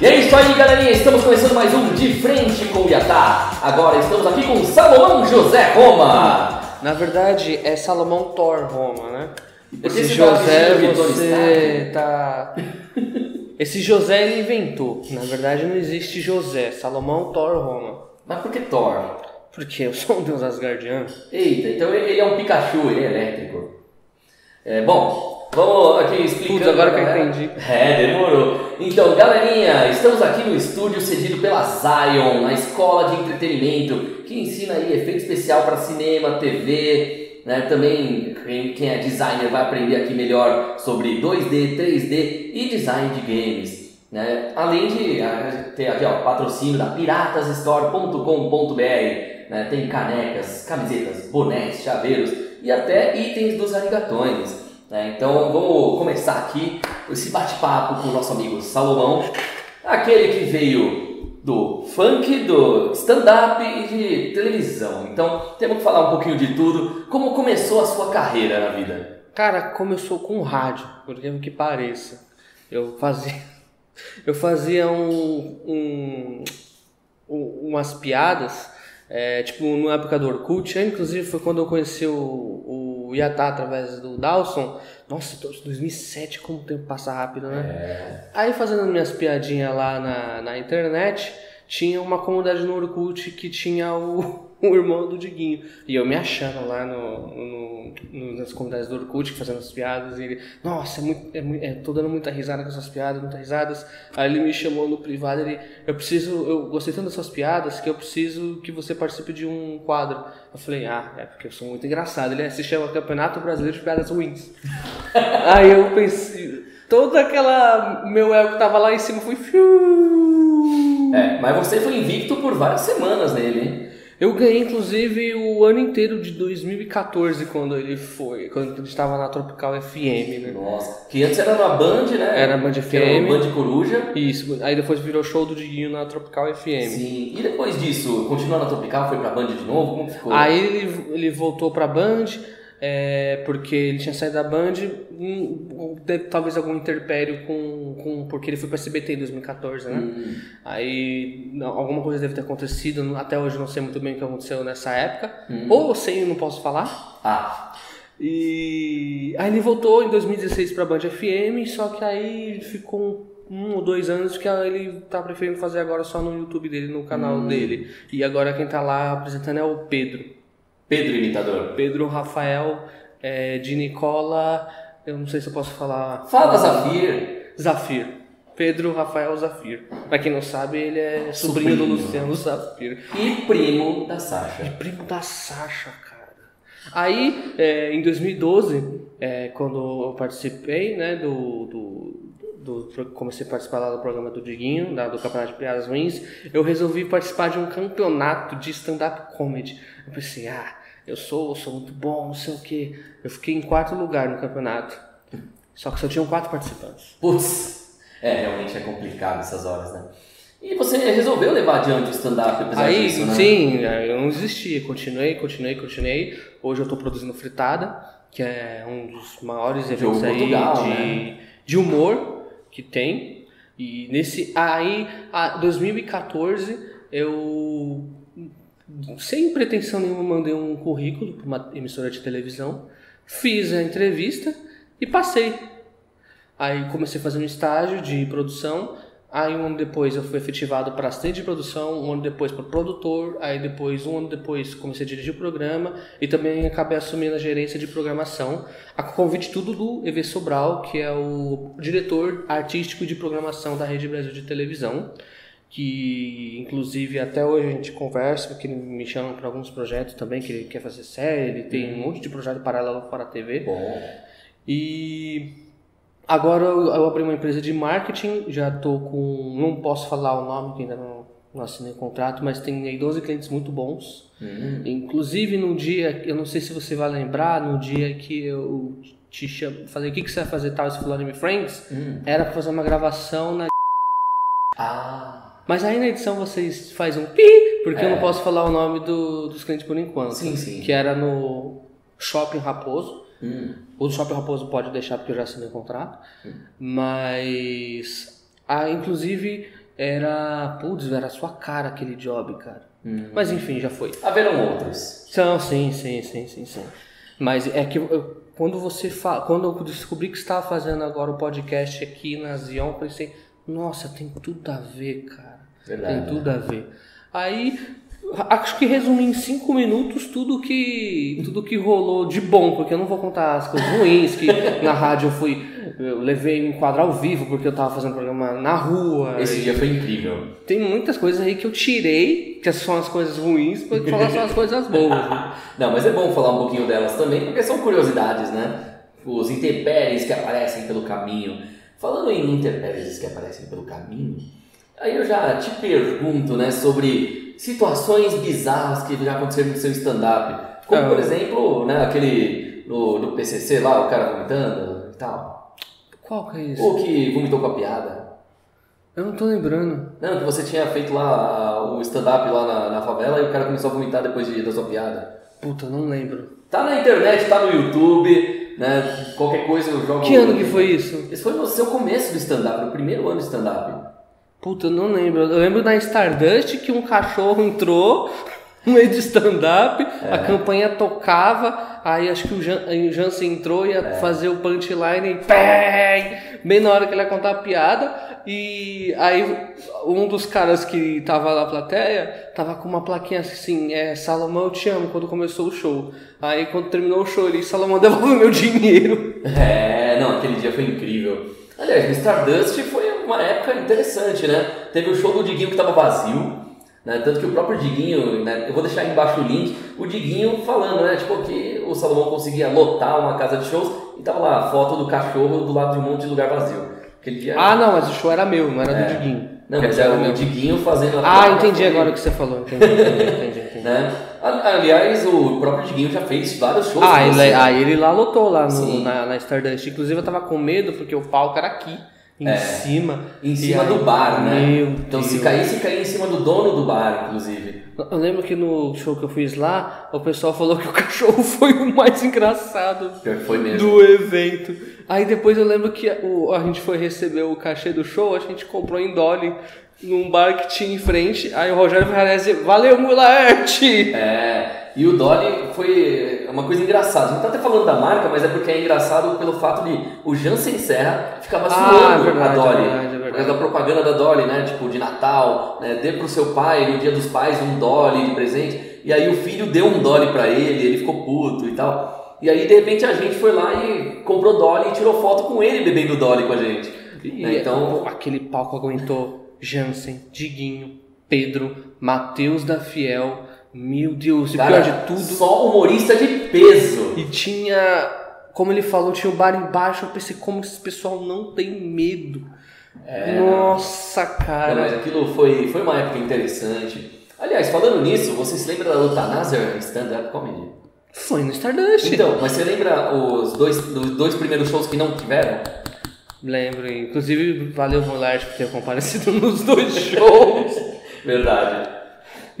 E é isso aí, galerinha. Estamos começando mais um De Frente com o Iatá. Agora estamos aqui com Salomão José Roma. Na verdade, é Salomão Thor Roma, né? Esse José você tá. Esse José ele inventou. Na verdade, não existe José. Salomão Thor Roma. Mas por que Thor? Porque eu sou um deus asgardiano. Eita, então ele ele é um Pikachu, ele é elétrico. É, bom, vamos aqui explicando. Putz, agora que eu galera. entendi. É, demorou. Então, galerinha, estamos aqui no estúdio cedido pela Zion, a escola de entretenimento, que ensina aí efeito especial para cinema, TV, né? Também quem, é designer vai aprender aqui melhor sobre 2D, 3D e design de games. Né? Além de ter aqui ó, patrocínio da piratasstore.com.br, né? tem canecas, camisetas, bonés, chaveiros e até itens dos arigatões. Né? Então vamos começar aqui esse bate-papo com o nosso amigo Salomão, aquele que veio do funk, do stand-up e de televisão. Então temos que falar um pouquinho de tudo. Como começou a sua carreira na vida? Cara, começou com rádio, por incrível que pareça. Eu fazia. Eu fazia um, um- um- umas piadas, é, tipo, na época do Orkut, inclusive foi quando eu conheci o Yatá através do Dawson. Nossa, 2007, como o tempo passa rápido, né? Aí fazendo minhas piadinhas lá na, na internet, tinha uma comunidade no Orkut que tinha o, o irmão do Diguinho. E eu me achando lá no, no- nas comunidades do Orkut, fazendo as piadas, e ele, nossa, é muito, é, é, tô dando muita risada com essas piadas, muitas risadas. Aí ele me chamou no privado, ele, eu preciso, eu gostei tanto dessas piadas que eu preciso que você participe de um quadro. Eu falei, ah, é porque eu sou muito engraçado. Ele "É, se chama Campeonato Brasileiro de Piadas Ruins. Aí eu pensei, toda aquela meu ego tava lá em cima foi fiu. É, mas você foi invicto por várias semanas nele, hein? Eu ganhei inclusive o ano inteiro de 2014 quando ele foi, quando ele estava na Tropical FM, né? Nossa, que antes era na Band, né? Era Band Que era FM. Band Coruja. Isso, aí depois virou show do Diguinho na Tropical FM. Sim. E depois disso, continuou na Tropical, foi pra Band de novo? Como ficou? Aí ele, ele voltou pra Band, é, porque ele tinha saído da Band, hum, teve talvez algum interpério com, com. Porque ele foi pra SBT em 2014, né? Hum. Aí alguma coisa deve ter acontecido, até hoje não sei muito bem o que aconteceu nessa época. Hum. Ou sei não posso falar. Ah, E aí ele voltou em 2016 pra Band FM, só que aí ficou um, um ou dois anos que ele tá preferindo fazer agora só no YouTube dele, no canal dele. E agora quem tá lá apresentando é o Pedro. Pedro Imitador. Pedro Rafael é, de Nicola. Eu não sei se eu posso falar. Fala, Zafir. Zafir. Pedro Rafael Zafir. Pra quem não sabe, ele é sobrinho, do. Luciano Zafir. E primo da Sasha. Primo da Sasha, cara. Aí, é, em 2012, é, quando eu participei, né, do, do, do- Comecei a participar lá do programa do Diguinho, da- do Campeonato de Piadas Ruins, eu resolvi participar de um campeonato de stand-up comedy. Eu pensei, ah, eu sou, eu sou muito bom, não sei o quê. Eu fiquei em quarto lugar no campeonato. Só que só tinham quatro participantes. Putz, é, realmente é complicado essas horas, né? E você resolveu levar adiante o stand-up apesar Aí, disso, né? sim, eu não desisti, continuei, continuei, continuei. Hoje eu tô produzindo Fritada, que é um dos maiores eventos aí Portugal, de, né? de humor que tem. E nesse aí, a 2014, eu sem pretensão nenhuma mandei um currículo para uma emissora de televisão, fiz a entrevista e passei. Aí comecei a fazer um estágio de produção. Aí um ano depois eu fui efetivado para assistente de produção, um ano depois para produtor, aí depois, um ano depois, comecei a dirigir o programa e também acabei assumindo a gerência de programação, a convite tudo do EV Sobral, que é o diretor artístico de programação da Rede Brasil de Televisão, que inclusive até hoje a gente conversa, porque ele me chama para alguns projetos também, que ele quer fazer série, ele tem um monte de projeto paralelo para a TV. Bom, E agora eu, abri uma empresa de marketing, já tô com. Não posso falar o nome, que ainda não, não assinei o contrato, mas tem aí 12 clientes muito bons. hum, Inclusive no dia, eu não sei se você vai lembrar, no dia que eu te chamo, falei o que, que você vai fazer tal, esse fulano me friends, hum. era pra fazer uma gravação na. Ah, Mas aí na edição vocês faz um pi, porque eu não É. posso falar o nome do, dos clientes por enquanto. Sim, sim. Que era no Shopping Raposo. hum. O do Shopping Raposo pode deixar porque eu já assinei o contrato. Mas, ah, inclusive, era. Putz, era a sua cara aquele job, cara. Mas enfim, já foi. Haverão outros. São, sim, sim, sim, sim, sim. Mas é que eu- quando você fa... quando eu descobri que estava fazendo agora o podcast aqui na Zion, eu pensei, nossa, tem tudo a ver, cara. Verdade, tem tudo a ver. Aí acho que resumi em cinco minutos tudo que tudo que rolou de bom, porque eu não vou contar as coisas ruins que na rádio eu fui eu levei um quadro ao vivo porque eu tava fazendo programa na rua. Esse dia foi incrível. Tem muitas coisas aí que eu tirei, que são as coisas ruins, para falar só as coisas boas. né? Não, mas é bom falar um pouquinho delas também, porque são curiosidades, né? Os intempéries que aparecem pelo caminho. Falando em intempéries que aparecem pelo caminho, aí eu já te pergunto, né, sobre situações bizarras que já aconteceram no seu stand-up. Como, Ah. por exemplo, né, aquele no, no PCC lá, o cara vomitando e tal. Qual que é isso? Ou que vomitou com a piada. Eu não tô lembrando. Não, que você tinha feito lá o stand-up lá na, na favela e o cara começou a vomitar depois de, da sua piada. Puta, não lembro. Tá na internet, tá no YouTube, né? Qualquer coisa eu jogo. Que ano que foi isso? Esse foi no seu começo do stand-up, no primeiro ano de stand-up. Puta, eu não lembro. Eu lembro na Stardust que um cachorro entrou no meio de stand-up, a campanha tocava, aí acho que o, Jan, o Jansen entrou e ia fazer o punchline e bem na hora que ele ia contar a piada. E aí um dos caras que tava na plateia tava com uma plaquinha assim, é Salomão eu te amo, quando começou o show. Aí quando terminou o show ele, Salomão devolve meu dinheiro. É, não, aquele dia foi incrível. Aliás, no Stardust foi uma época interessante, né? Teve o show do Diguinho que tava vazio, né? Tanto que o próprio Diguinho, né? Eu vou deixar aí embaixo o link, o Diguinho falando, né? Tipo, que o Salomão conseguia lotar uma casa de shows e tava lá a foto do cachorro do lado de um monte de lugar vazio. Dia. Ah, não, mas o show era meu, não era É. do Diguinho. Não, mas Era era meu. o Diguinho fazendo a Ah, entendi agora o que você falou. Entendi, entendi, entendi, entendi. Né? Aliás, o próprio Diguinho já fez vários shows. Ah, ele, ah, ele lá lotou lá no- na, na Stardust. Inclusive eu tava com medo porque o palco era aqui, em cima. É. Em E cima aí- do bar, né? Meu então se Deus. caísse, caía em cima do dono do bar, inclusive. Eu lembro que no show que eu fiz lá, o pessoal falou que o cachorro foi o mais engraçado foi mesmo. do evento. Aí depois eu lembro que a gente foi receber o cachê do show, a gente comprou em Dolly num bar que tinha em frente. Aí o Rogério Ferrarese, valeu, Mularte! É, e o Dolly foi uma coisa engraçada. A gente tá até falando da marca, mas é porque é engraçado pelo fato de o Jansen Serra ficava Ah, é verdade, a Dolly. é verdade, é verdade. Por causa da propaganda da Dolly, né? Tipo, de Natal, né? Dê pro seu pai, no dia dos pais, um Dolly de presente. E aí o filho deu um Dolly pra ele, ele ficou puto e tal. E aí, de repente, a gente foi lá e comprou Dolly e tirou foto com ele bebendo Dolly com a gente. E Né, Então, aquele palco aguentou Jansen, Diguinho, Pedro, Matheus da Fiel. Meu Deus, e cara, pior de tudo. só humorista de peso. E tinha, como ele falou, tinha o bar embaixo. Eu pensei, como esse pessoal não tem medo. Nossa, Não, mas cara. aquilo foi, foi uma época interessante. Aliás, falando nisso, você se lembra da Luta Nazar stand-up comedy? Foi no Stardust. Então, mas você lembra os dois, dos dois primeiros shows que não tiveram? Lembro, inclusive, valeu Volarte por ter comparecido nos dois shows. Verdade.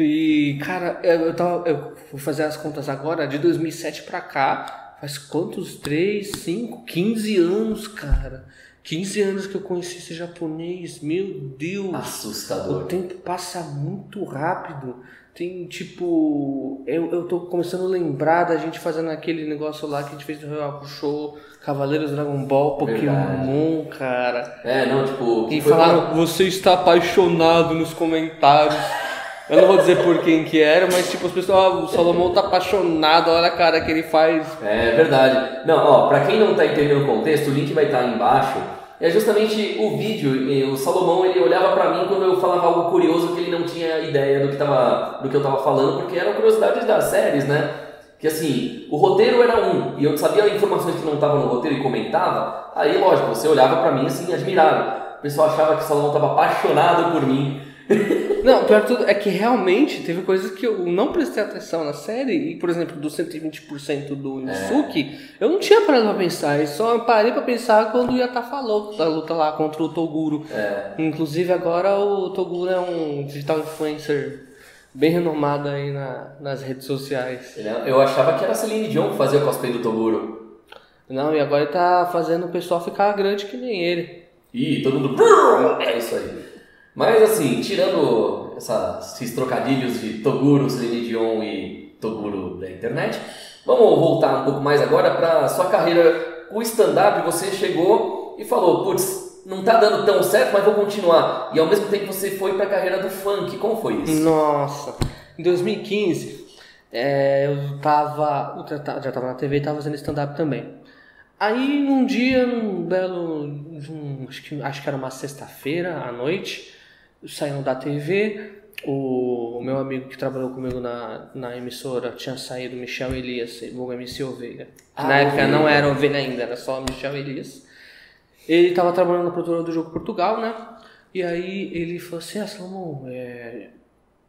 E, cara, eu, eu tava. Eu vou fazer as contas agora, de 2007 pra cá, faz quantos? 3, 5, 15 anos, cara. 15 anos que eu conheci esse japonês, meu Deus. O Assustador. tempo passa muito rápido. Tem tipo. Eu, eu tô começando a lembrar da gente fazendo aquele negócio lá que a gente fez no Real Show, Cavaleiros Dragon Ball, Pokémon, cara. É, não, tipo. E falaram, você está apaixonado nos comentários. Eu não vou dizer por quem que era, mas tipo, as pessoas, ah, o Salomão tá apaixonado, olha a cara que ele faz. É verdade. Não, ó, pra quem não tá entendendo o contexto, o link vai estar aí embaixo. É justamente o vídeo. O Salomão ele olhava pra mim quando eu falava algo curioso que ele não tinha ideia do que, tava, do que eu tava falando, porque eram curiosidades das séries, né? Que assim, o roteiro era um, e eu sabia informações que não estavam no roteiro e comentava, aí lógico, você olhava pra mim assim, admirado. O pessoal achava que o Salomão tava apaixonado por mim. Não, pior de tudo é que realmente teve coisas que eu não prestei atenção na série, e por exemplo, do 120% do Inosuke, eu não tinha parado pra pensar, eu só parei pra pensar quando o Yata falou da luta lá contra o Toguro. Inclusive agora o Toguro é um digital influencer bem renomado aí na, nas redes sociais. É, Eu achava que era a Celine Dion que fazia o cosplay do Toguro. Não, e agora ele tá fazendo o pessoal ficar grande que nem ele. Ih, todo mundo. É isso aí. Mas assim, tirando esses trocadilhos de Toguro, Celine Dion e Toguro da internet, vamos voltar um pouco mais agora para sua carreira o stand-up. Você chegou e falou, putz, não tá dando tão certo, mas vou continuar. E ao mesmo tempo você foi para a carreira do funk. Como foi isso? Nossa, em 2015 é, eu tava, já tava na TV e tava fazendo stand-up também. Aí num dia, num belo, um, acho, que, acho que era uma sexta-feira à noite, saindo da TV, o, meu amigo que trabalhou comigo na, na emissora tinha saído, Michel Elias, o MC Ovelha. Ah, na época não era Ovelha ainda, era só Michel Elias. Ele estava trabalhando na produtora do Jogo Portugal, né? E aí ele falou assim, ah, Salomão, é,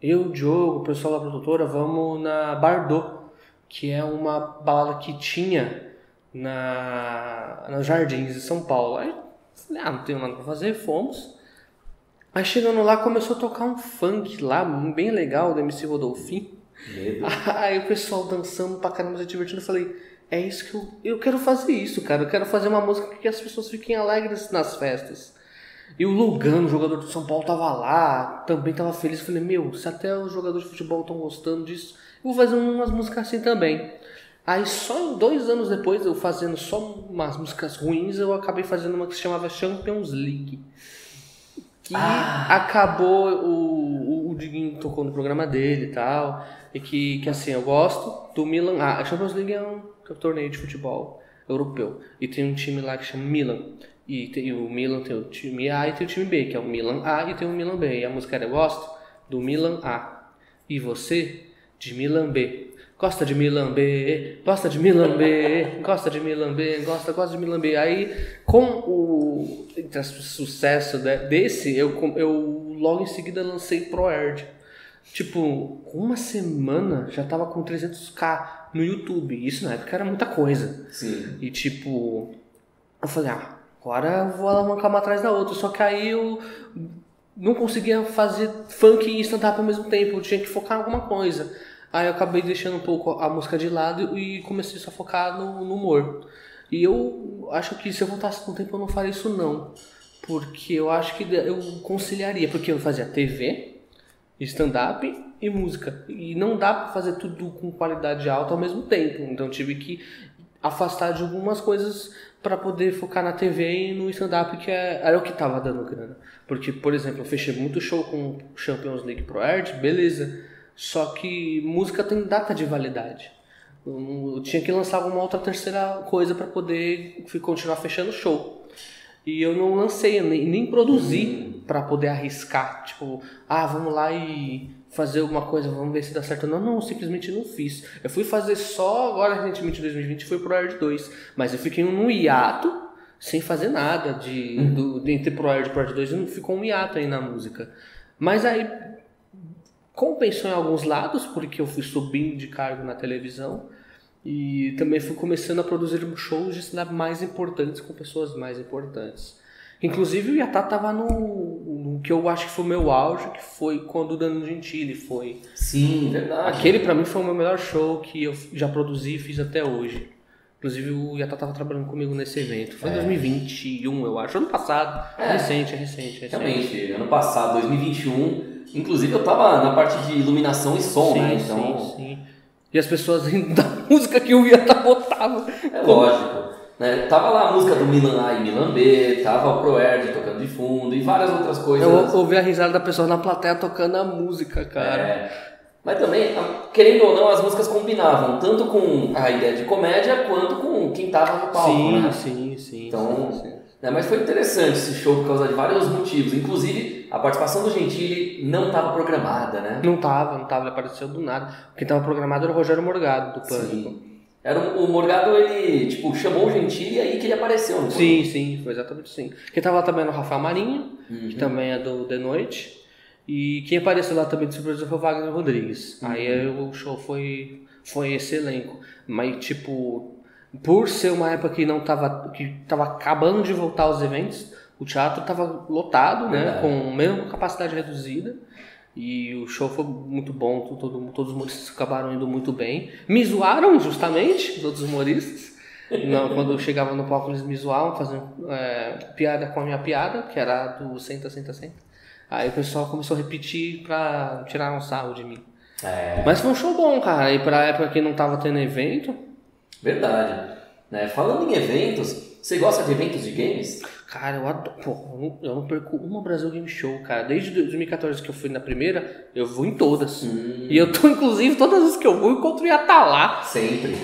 eu, Diogo, o pessoal da produtora, vamos na Bardot, que é uma balada que tinha na, nos Jardins de São Paulo. Aí falei, ah, não tenho nada pra fazer, fomos. Aí chegando lá começou a tocar um funk lá, bem legal, do MC Rodolfinho. Aí o pessoal dançando pra caramba, se divertindo. Eu falei, é isso que eu, eu quero fazer isso, cara. Eu quero fazer uma música que as pessoas fiquem alegres nas festas. E o Lugano, jogador do São Paulo, tava lá, também tava feliz. Eu falei, meu, se até os jogadores de futebol estão gostando disso, eu vou fazer umas músicas assim também. Aí só dois anos depois, eu fazendo só umas músicas ruins, eu acabei fazendo uma que se chamava Champions League que ah. acabou, o, o, o Diguinho tocou no programa dele e tal, e que, que assim, eu gosto do Milan. Ah, a Champions League é um, é um torneio de futebol europeu, e tem um time lá que chama Milan. E, tem, e o Milan tem o time A e tem o time B, que é o Milan A e tem o Milan B. E a música era Eu Gosto do Milan A. E você, de Milan B. Gosta de Milan B, gosta de Milan B, gosta de Milan B, gosta, gosta de Milan B. Aí, com o sucesso desse, eu, eu logo em seguida lancei ProErd. Tipo, uma semana já tava com 300k no YouTube. Isso na época era muita coisa. Sim. E tipo, eu falei, ah, agora eu vou alavancar uma atrás da outra. Só que aí eu não conseguia fazer funk e stand-up ao mesmo tempo. Eu tinha que focar em alguma coisa. Aí eu acabei deixando um pouco a música de lado e comecei só a focar no, no humor. E eu acho que se eu voltasse com o tempo eu não faria isso não. Porque eu acho que eu conciliaria. Porque eu fazia TV, stand-up e música. E não dá pra fazer tudo com qualidade alta ao mesmo tempo. Então tive que afastar de algumas coisas para poder focar na TV e no stand-up, que é, era o que tava dando grana. Porque, por exemplo, eu fechei muito show com Champions League Pro Art, beleza. Só que música tem data de validade. Eu tinha que lançar alguma outra terceira coisa para poder continuar fechando o show. E eu não lancei, nem, nem produzi uhum. para poder arriscar. Tipo, ah, vamos lá e fazer alguma coisa, vamos ver se dá certo. Não, não, simplesmente não fiz. Eu fui fazer só agora, recentemente, em 2020, foi pro Air 2. Mas eu fiquei num hiato sem fazer nada de, uhum. do, entre pro Air e pro Air 2. Ficou um hiato aí na música. Mas aí compensou em alguns lados, porque eu fui subindo de cargo na televisão e também fui começando a produzir shows de stand mais importantes com pessoas mais importantes. Inclusive o Yatá tava no, no, que eu acho que foi o meu auge, que foi quando o Danilo Gentili foi. Sim, verdade. Aquele para mim foi o meu melhor show que eu já produzi e fiz até hoje. Inclusive o Yatá tava trabalhando comigo nesse evento. Foi em 2021, é. eu acho. Ano passado. É. Recente, é recente, é recente. Realmente, ano passado, 2021 Inclusive eu tava na parte de iluminação e som, sim, né? Então... Sim, sim. E as pessoas rindo da música que o Iata botava. É lógico. Né? Tava lá a música do Milan A e Milan B, tava o Proerd tocando de fundo e várias outras coisas. Eu ouvi a risada da pessoa na plateia tocando a música, cara. É. Mas também, querendo ou não, as músicas combinavam, tanto com a ideia de comédia quanto com quem tava no palco. Sim, né? sim, sim. Então, sim, sim. Né? Mas foi interessante esse show por causa de vários motivos. Inclusive, a participação do Gentili não estava programada, né? Não estava, não estava, ele apareceu do nada. Quem estava programado era o Rogério Morgado, do Pânico. Sim. Era o, o Morgado, ele, tipo, chamou o Gentili e aí que ele apareceu, não foi? Sim, sim, foi exatamente assim. Quem tava lá também era o Rafael Marinho, uhum. que também é do The Noite. E quem apareceu lá também de surpresa foi o Wagner Rodrigues. Uhum. Aí o show foi, foi esse elenco. Mas, tipo, por ser uma época que não tava, que tava acabando de voltar aos eventos, o teatro estava lotado, né, com mesmo capacidade reduzida. E o show foi muito bom, todo, todos os humoristas acabaram indo muito bem. Me zoaram, justamente, os outros humoristas. Não, quando eu chegava no palco, eles me zoavam, fazendo é, piada com a minha piada, que era do senta, senta, senta. Aí o pessoal começou a repetir pra tirar um sarro de mim. É, Mas foi um show bom, cara. E pra época que não tava tendo evento, verdade. Né? Falando em eventos, você gosta de eventos de games? Cara, eu adoro. Pô, eu não- perco uma Brasil Game Show, cara. Desde 2014 que eu fui na primeira, eu vou em todas. Hum. E eu tô, inclusive, todas as vezes que eu vou, eu encontro o Iatá lá. Sempre.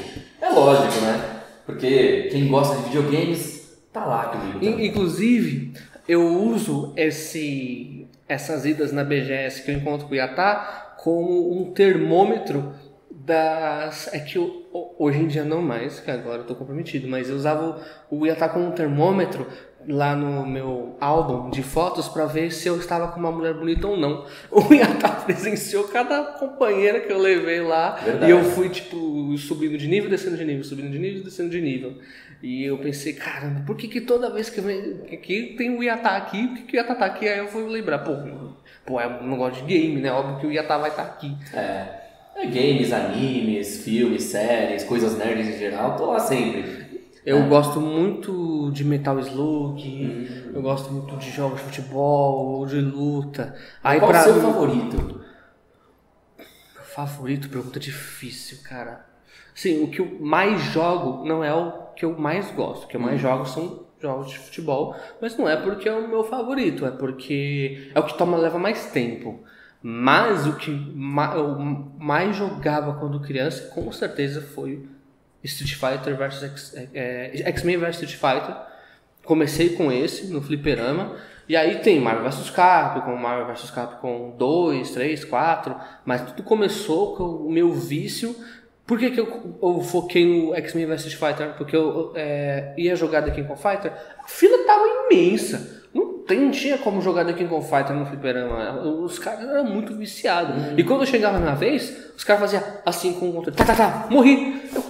É lógico, né? Porque quem gosta de videogames tá lá comigo. Também. Inclusive, eu uso esse, essas idas na BGS que eu encontro com o Iatá como um termômetro das. É que eu, ho- hoje em dia não mais, que agora eu tô comprometido, mas eu usava o, o Iatá como um termômetro lá no meu álbum de fotos pra ver se eu estava com uma mulher bonita ou não. O Iatá presenciou cada companheira que eu levei lá Verdade. e eu fui, tipo, subindo de nível, descendo de nível, subindo de nível, descendo de nível. E eu pensei, caramba, por que, que toda vez que, vem, que, tem o Iatá aqui, por que, que o Iatá tá aqui? Aí eu fui lembrar, pô, pô, eu não gosto de game, né? Óbvio que o Iatá vai estar aqui. É. É games, animes, filmes, séries, coisas nerds em geral, tô lá sempre. Eu É. gosto muito de Metal Slug, eu gosto muito de jogos de futebol, de luta. Aí Qual o seu favorito? Favorito, pergunta difícil, cara. Sim, o que eu mais jogo não é o que eu mais gosto. O que eu mais jogo são jogos de futebol, mas não é porque é o meu favorito, é porque é o que toma leva mais tempo. Mas o que ma- eu mais jogava quando criança, com certeza, foi Street Fighter versus X- é, é, X-Men versus Street Fighter. Comecei com esse no fliperama. E aí tem Marvel vs Capcom, Marvel vs Capcom 2, 3, 4. Mas tudo começou com o meu vício. Por que, que eu, eu foquei no X-Men vs Street Fighter? Porque eu é, ia jogar The King of Fighter, a fila tava imensa. Não, tem, tinha como jogar The King of Fighter no fliperama. Os caras eram muito viciados. E quando eu chegava na vez, os caras faziam assim com o controle. Tá, tá, tá, morri. Eu,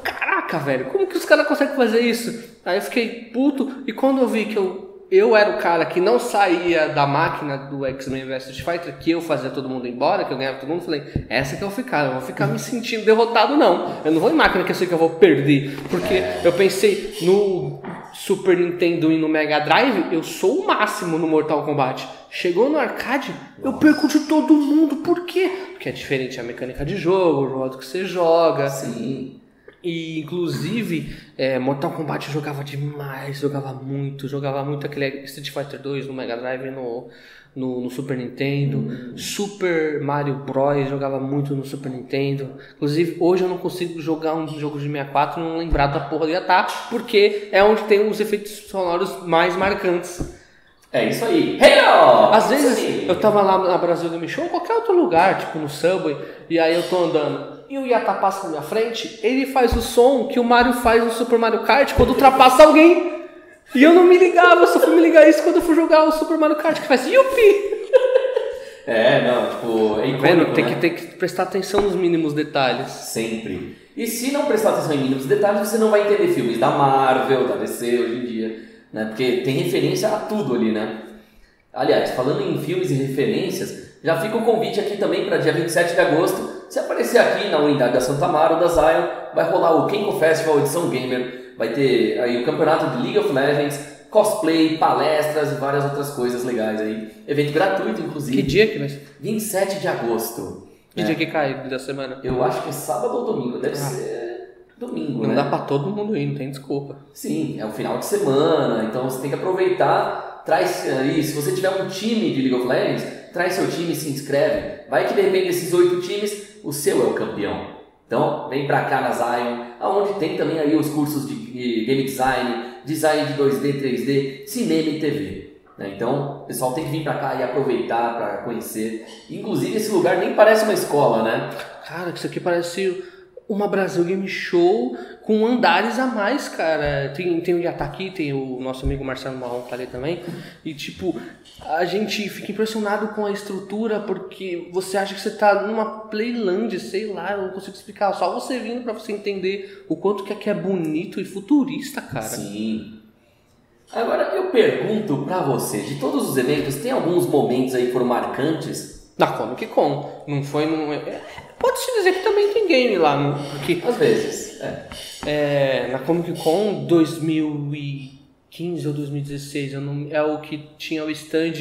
caraca, velho, como que os caras conseguem fazer isso? Aí eu fiquei puto. E quando eu vi que eu, eu era o cara que não saía da máquina do X-Men vs Street Fighter, que eu fazia todo mundo embora, que eu ganhava todo mundo, eu falei, essa que eu vou ficar, eu não vou ficar me sentindo derrotado, não. Eu não vou em máquina que eu sei que eu vou perder. Porque eu pensei no Super Nintendo e no Mega Drive, eu sou o máximo no Mortal Kombat. Chegou no arcade, eu perco de todo mundo. Por quê? Porque é diferente a mecânica de jogo, o modo que você joga. Sim. E inclusive, é, Mortal Kombat eu jogava demais, jogava muito, jogava muito aquele Street Fighter 2 no Mega Drive no, no, no Super Nintendo. Super Mario Bros. jogava muito no Super Nintendo. Inclusive, hoje eu não consigo jogar um jogo de 64 e não lembrar da porra do Yatá, porque é onde tem os efeitos sonoros mais marcantes. É isso aí. Hey! Às vezes Sim. eu tava lá na Brasil Game Show, ou qualquer outro lugar, tipo no Subway, e aí eu tô andando e o Yata passa na minha frente, ele faz o som que o Mario faz no Super Mario Kart quando ultrapassa alguém. E eu não me ligava, eu só fui me ligar isso quando eu fui jogar o Super Mario Kart, que faz yupi! É, não, tipo, é Tá icônico, vendo? Tem né? que, tem que prestar atenção nos mínimos detalhes. Sempre. E se não prestar atenção em mínimos detalhes, você não vai entender filmes da Marvel, da DC hoje em dia, né? Porque tem referência a tudo ali, né? Aliás, falando em filmes e referências, já fica o convite aqui também para dia 27 de agosto. Se aparecer aqui na unidade da Santa Mara ou da Zion, vai rolar o Kenko Festival Edição Gamer. Vai ter aí o campeonato de League of Legends, cosplay, palestras e várias outras coisas legais aí. Evento gratuito, inclusive. Que dia que vai ser? 27 de agosto. Que né? dia que cai da semana? Eu acho que é sábado ou domingo. Deve Ah. ser domingo, Não né? dá pra todo mundo ir, não tem desculpa. Sim, é o final de semana, então você tem que aproveitar. Traz aí, se você tiver um time de League of Legends, traz seu time e se inscreve. Vai que de repente desses oito times, o seu é o campeão. Então, vem pra cá na Zion, aonde tem também aí os cursos de game design, design de 2D, 3D, cinema e TV. né? Então, o pessoal tem que vir pra cá e aproveitar para conhecer. Inclusive, esse lugar nem parece uma escola, né? Cara, isso aqui parece uma Brasil Game Show com andares a mais, cara. Tem, tem o Yata aqui, tem o nosso amigo Marcelo Marrom que tá ali também. E tipo, a gente fica impressionado com a estrutura porque você acha que você tá numa Playland, sei lá, eu não consigo explicar. Só você vindo pra você entender o quanto que aqui é bonito e futurista, cara. Sim. Agora eu pergunto pra você, de todos os eventos, tem alguns momentos aí que foram marcantes? Na Comic Con, não foi num. Pode-se dizer que também tem game lá, no- porque Às vezes, é. É, na Comic Con 2015 ou 2016, eu não, é o que tinha o stand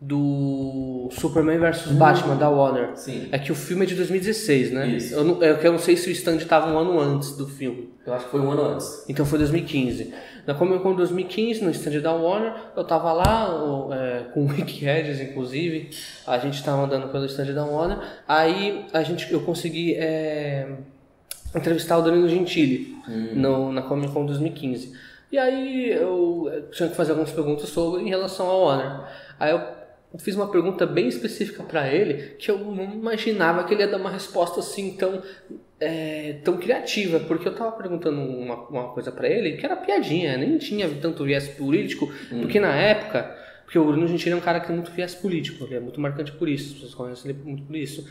do Superman vs Batman da Warner. Sim. É que o filme é de 2016, né? Isso. Eu não, é que eu não sei se o stand estava um ano antes do filme. Eu acho que foi um ano antes. Então foi 2015. Na Comic Con 2015, no stand da Warner, eu tava lá é, com o Rick Hedges, inclusive. A gente tava andando pelo stand da Warner. Aí a gente, eu consegui é, entrevistar o Danilo Gentili no, na Comic Con 2015. E aí eu eh, tinha que fazer algumas perguntas sobre em relação ao Warner. Aí eu fiz uma pergunta bem específica para ele que eu não imaginava que ele ia dar uma resposta assim tão é, tão criativa, porque eu tava perguntando uma, uma coisa para ele que era piadinha, nem tinha tanto viés político, porque na época, porque o Bruno Gentili é um cara que tem muito viés político, ele é muito marcante por isso, as pessoas conhecem ele muito por isso.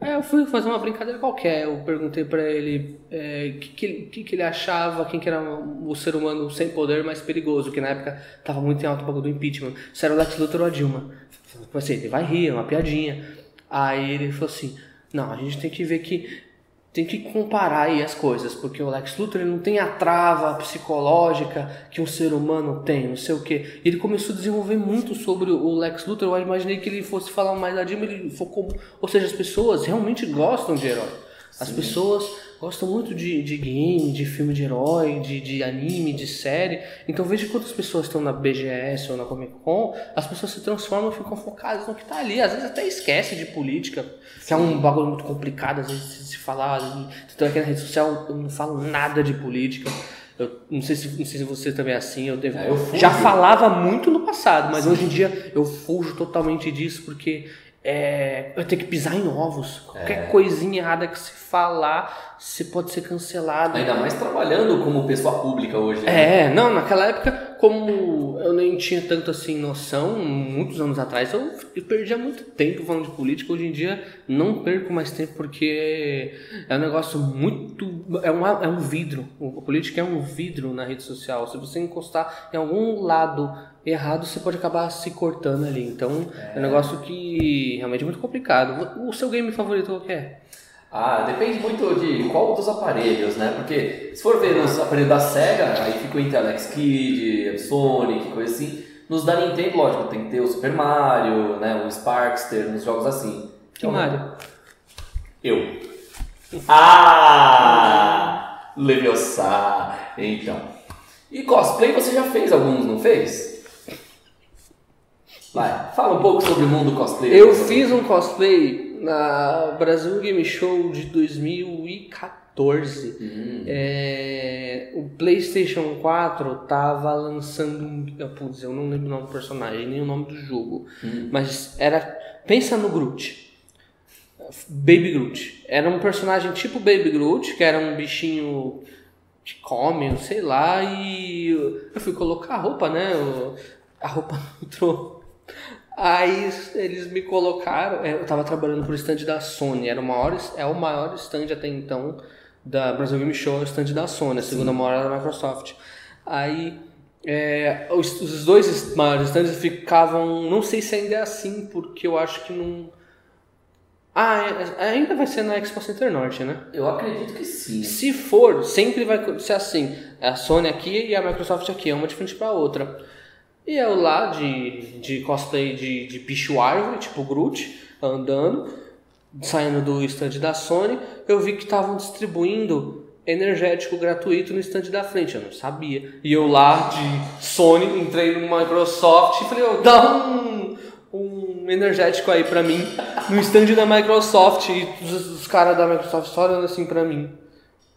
Aí eu fui fazer uma brincadeira qualquer, eu perguntei pra ele o é, que, que, ele- que, que ele achava, quem que era o ser humano sem poder mais perigoso, que na época tava muito em alto o bagulho do impeachment, se era o Lex Luthor ou a Dilma. Eu falei assim, ele vai rir, é uma piadinha. Aí ele falou assim, não, a gente tem que ver que tem que comparar aí as coisas, porque o Lex Luthor ele não tem a trava psicológica que um ser humano tem, não sei o quê. Ele começou a desenvolver muito sobre o Lex Luthor, eu imaginei que ele fosse falar mais da Dilma, ele focou, ou seja, as pessoas realmente gostam de herói. As pessoas gostam muito de, de game, de filme de herói, de, de anime, de série. Então veja quantas pessoas estão na BGS ou na Comic Con, as pessoas se transformam e ficam focadas no que tá ali. Às vezes até esquece de política, que é um bagulho muito complicado, às vezes se se falar. Então aqui na rede social eu não falo nada de política. Eu não sei se, não sei se você também é assim. Eu, devo- É, eu já falava muito no passado, mas hoje em dia eu fujo totalmente disso porque é, eu tenho que pisar em ovos. Qualquer coisinha errada que se falar, você pode ser cancelado. Ainda mais trabalhando como pessoa pública hoje. né? É, não, naquela época, como eu nem tinha tanto assim noção, muitos anos atrás, eu, eu perdia muito tempo falando de política. Hoje em dia, não perco mais tempo porque é um negócio muito. É, uma, é um vidro. A política é um vidro na rede social. Se você encostar em algum lado errado, você pode acabar se cortando ali. Então, é, um negócio que realmente é muito complicado. O seu game favorito qual que é? Ah, depende muito de qual dos aparelhos, né? Porque se for ver nos aparelhos da SEGA, aí fica o Intelex Kid, Sonic, coisa assim. Nos da Nintendo, lógico, tem que ter o Super Mario, né? O Sparkster, nos jogos assim. Que Mario? Eu. Ah! Leviosa. Então. E cosplay você já fez alguns, não fez? Vai, fala um pouco sobre o mundo cosplay. Eu fiz um cosplay na Brasil Game Show de 2014. Hum. É, o PlayStation 4 tava lançando um. ah, Putz, eu não lembro o nome do personagem, nem o nome do jogo. Mas era. Pensa no Groot. Baby Groot. Era um personagem tipo Baby Groot, que era um bichinho que come, sei lá, e eu fui colocar a roupa, né? A roupa não entrou. Aí eles me colocaram, é, eu tava trabalhando pro stand da Sony, era o maior, é o maior stand até então da Brasil Game Show, é o stand da Sony, a segunda maior era da Microsoft. Aí é, os, os dois maiores stands ficavam, não sei se ainda é assim, porque eu acho que não... Ah, é- ainda vai ser na Expo Center Norte, né? Eu acredito que sim. Se for, sempre vai ser assim. É a Sony aqui e a Microsoft aqui, é uma de frente pra outra. E eu lá de, de cosplay de, de bicho árvore, tipo Groot, andando, saindo do stand da Sony, eu vi que estavam distribuindo energético gratuito no stand da frente, eu não sabia. E eu lá de Sony, entrei no Microsoft e falei, ô, dá um, um energético aí pra mim, no stand da Microsoft, e os, os caras da Microsoft só olhando assim pra mim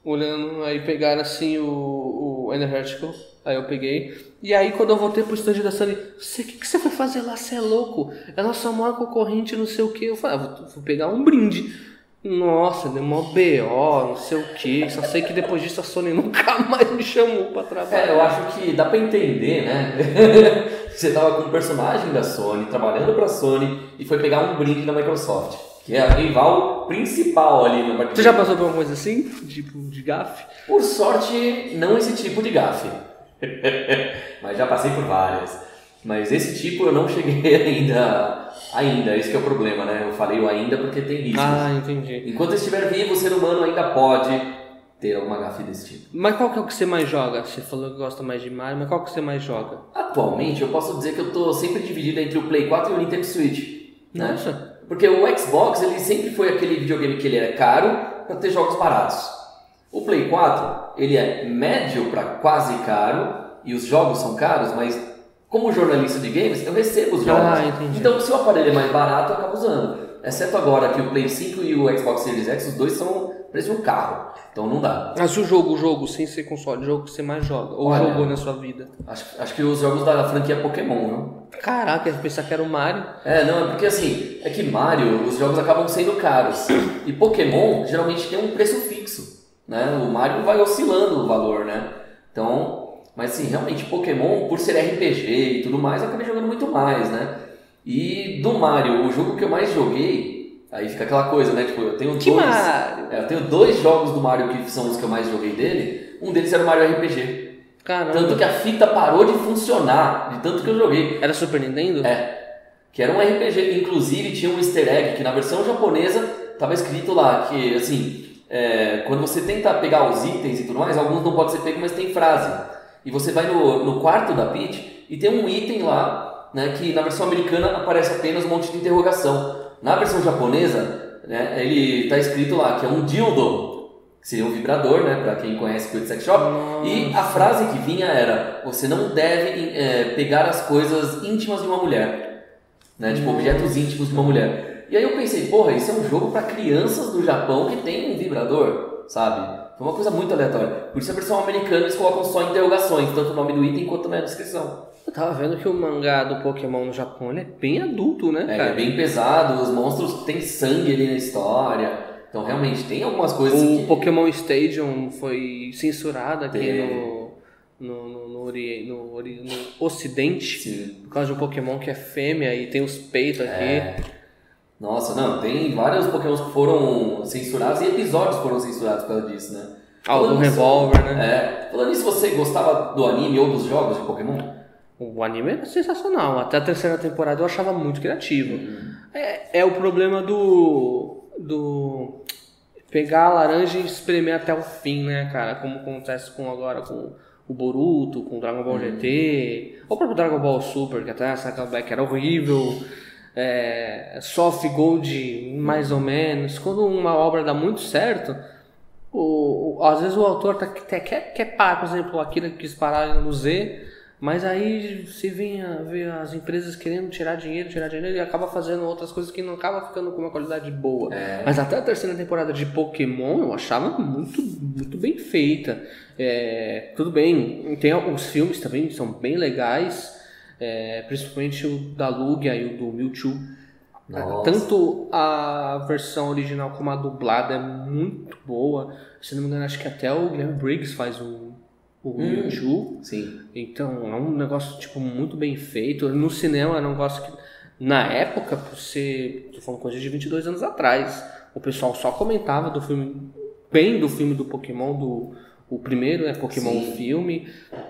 olhando, aí pegaram assim o, o energético, aí eu peguei. E aí quando eu voltei pro stand da Sony, você, o que, que você foi fazer lá? Você é louco? É nossa maior concorrente, não sei o que. Eu falei, ah, vou, vou pegar um brinde. Nossa, deu mó BO, não sei o que. Só sei que depois disso a Sony nunca mais me chamou pra trabalhar. É, eu acho que dá pra entender, né? Você tava com um personagem da Sony, trabalhando pra Sony, e foi pegar um brinde da Microsoft, que é a rival principal ali no Você já passou por uma coisa assim? Tipo, de gafe? Por sorte, não esse tipo de gafe. Mas já passei por várias. Mas esse tipo eu não cheguei ainda. Ainda, esse que é o problema, né? Eu falei o ainda porque tem riscos. Ah, entendi. Enquanto estiver vivo, o ser humano ainda pode ter alguma gafe desse tipo. Mas qual que é o que você mais joga? Você falou que gosta mais de Mario, mas qual que você mais joga? Atualmente, eu posso dizer que eu tô sempre dividido entre o Play 4 e o Nintendo Switch. Né? Nossa. Porque o Xbox, ele sempre foi aquele videogame que ele era caro para ter jogos baratos. O Play 4, ele é médio para quase caro e os jogos são caros, mas como jornalista de games, eu recebo os jogos. Ah. Então, se o aparelho é mais barato, eu acabo usando. Exceto agora que o Play 5 e o Xbox Series X, os dois são preço de um carro. Então não dá. Mas o jogo, o jogo, sem ser console, o jogo que você mais joga, ou Olha, jogou na sua vida? Acho, acho que os jogos da franquia Pokémon, não? Caraca, eu pensava que era o Mario. É, não, é porque assim, é que Mario, os jogos acabam sendo caros. E Pokémon geralmente tem um preço fixo. Né? O Mario vai oscilando o valor, né? Então, mas assim, realmente Pokémon, por ser RPG e tudo mais, eu acabei jogando muito mais, né? E do Mario, o jogo que eu mais joguei, aí fica aquela coisa, né? Tipo, eu tenho Que dois. É, eu tenho dois jogos do Mario que são os que eu mais joguei dele. Um deles era o Mario RPG. Caramba. Tanto que a fita parou de funcionar, de tanto que eu joguei. Era Super Nintendo? É. Que era um RPG, inclusive tinha um easter egg que na versão japonesa tava escrito lá que, assim, é, quando você tenta pegar os itens e tudo mais, alguns não podem ser pegos, mas tem frase. E você vai no, no quarto da Peach e tem um item lá, né, que na versão americana aparece apenas um monte de interrogação. Na versão japonesa, né, ele tá escrito lá que é um dildo, que seria um vibrador, né, pra quem conhece Quick Sex Shop. E a frase que vinha era: você não deve é, pegar as coisas íntimas de uma mulher né? Tipo, objetos íntimos de uma mulher. E aí eu pensei, porra, isso é um jogo para crianças do Japão que tem um vibrador, sabe? Foi uma coisa muito aleatória. Por isso a versão americana eles colocam só interrogações, tanto o nome do item quanto na descrição. Eu tava vendo que o mangá do Pokémon no Japão ele é bem adulto, né, É, cara? é bem pesado, os monstros têm sangue ali na história. Então realmente tem algumas coisas O que... Pokémon Stadium foi censurado aqui no, no, no, no, ori- no ori- no Ocidente Sim. por causa de um Pokémon que é fêmea e tem os peitos aqui. É. Nossa, não, tem vários Pokémons que foram censurados e episódios foram censurados por causa disso, né? Ah, o do revólver, né? É. Falando nisso, você gostava do anime ou dos jogos de Pokémon? O anime era sensacional. Até a terceira temporada eu achava muito criativo. Uhum. É, é o problema do. do. pegar a laranja e espremer até o fim, né, cara? Como acontece com agora com o Boruto, com o Dragon Ball GT, ou o próprio Dragon Ball Super, que até a Saga Black era horrível. É, Soft Gold, mais ou menos. Quando uma obra dá muito certo, o, o- às vezes o autor tá, quer, quer parar, por exemplo, aquilo que quis parar no Z, mas aí se vem a ver as empresas querendo tirar dinheiro, tirar dinheiro, e acaba fazendo outras coisas que não acaba ficando com uma qualidade boa. Mas até a terceira temporada de Pokémon eu achava muito, muito bem feita. É, tudo bem, tem os filmes também que são bem legais, é, principalmente o da Lugia e o do Mewtwo. Nossa. Tanto a versão original como a dublada é muito boa. Se não me engano, acho que até o Guilherme Briggs faz o, o Mewtwo. Sim. Então é um negócio tipo muito bem feito. No cinema era um negócio que na época, por ser, tô falando coisa de 22 anos atrás, o pessoal só comentava do filme bem do filme do Pokémon do o primeiro é Pokémon Sim. filme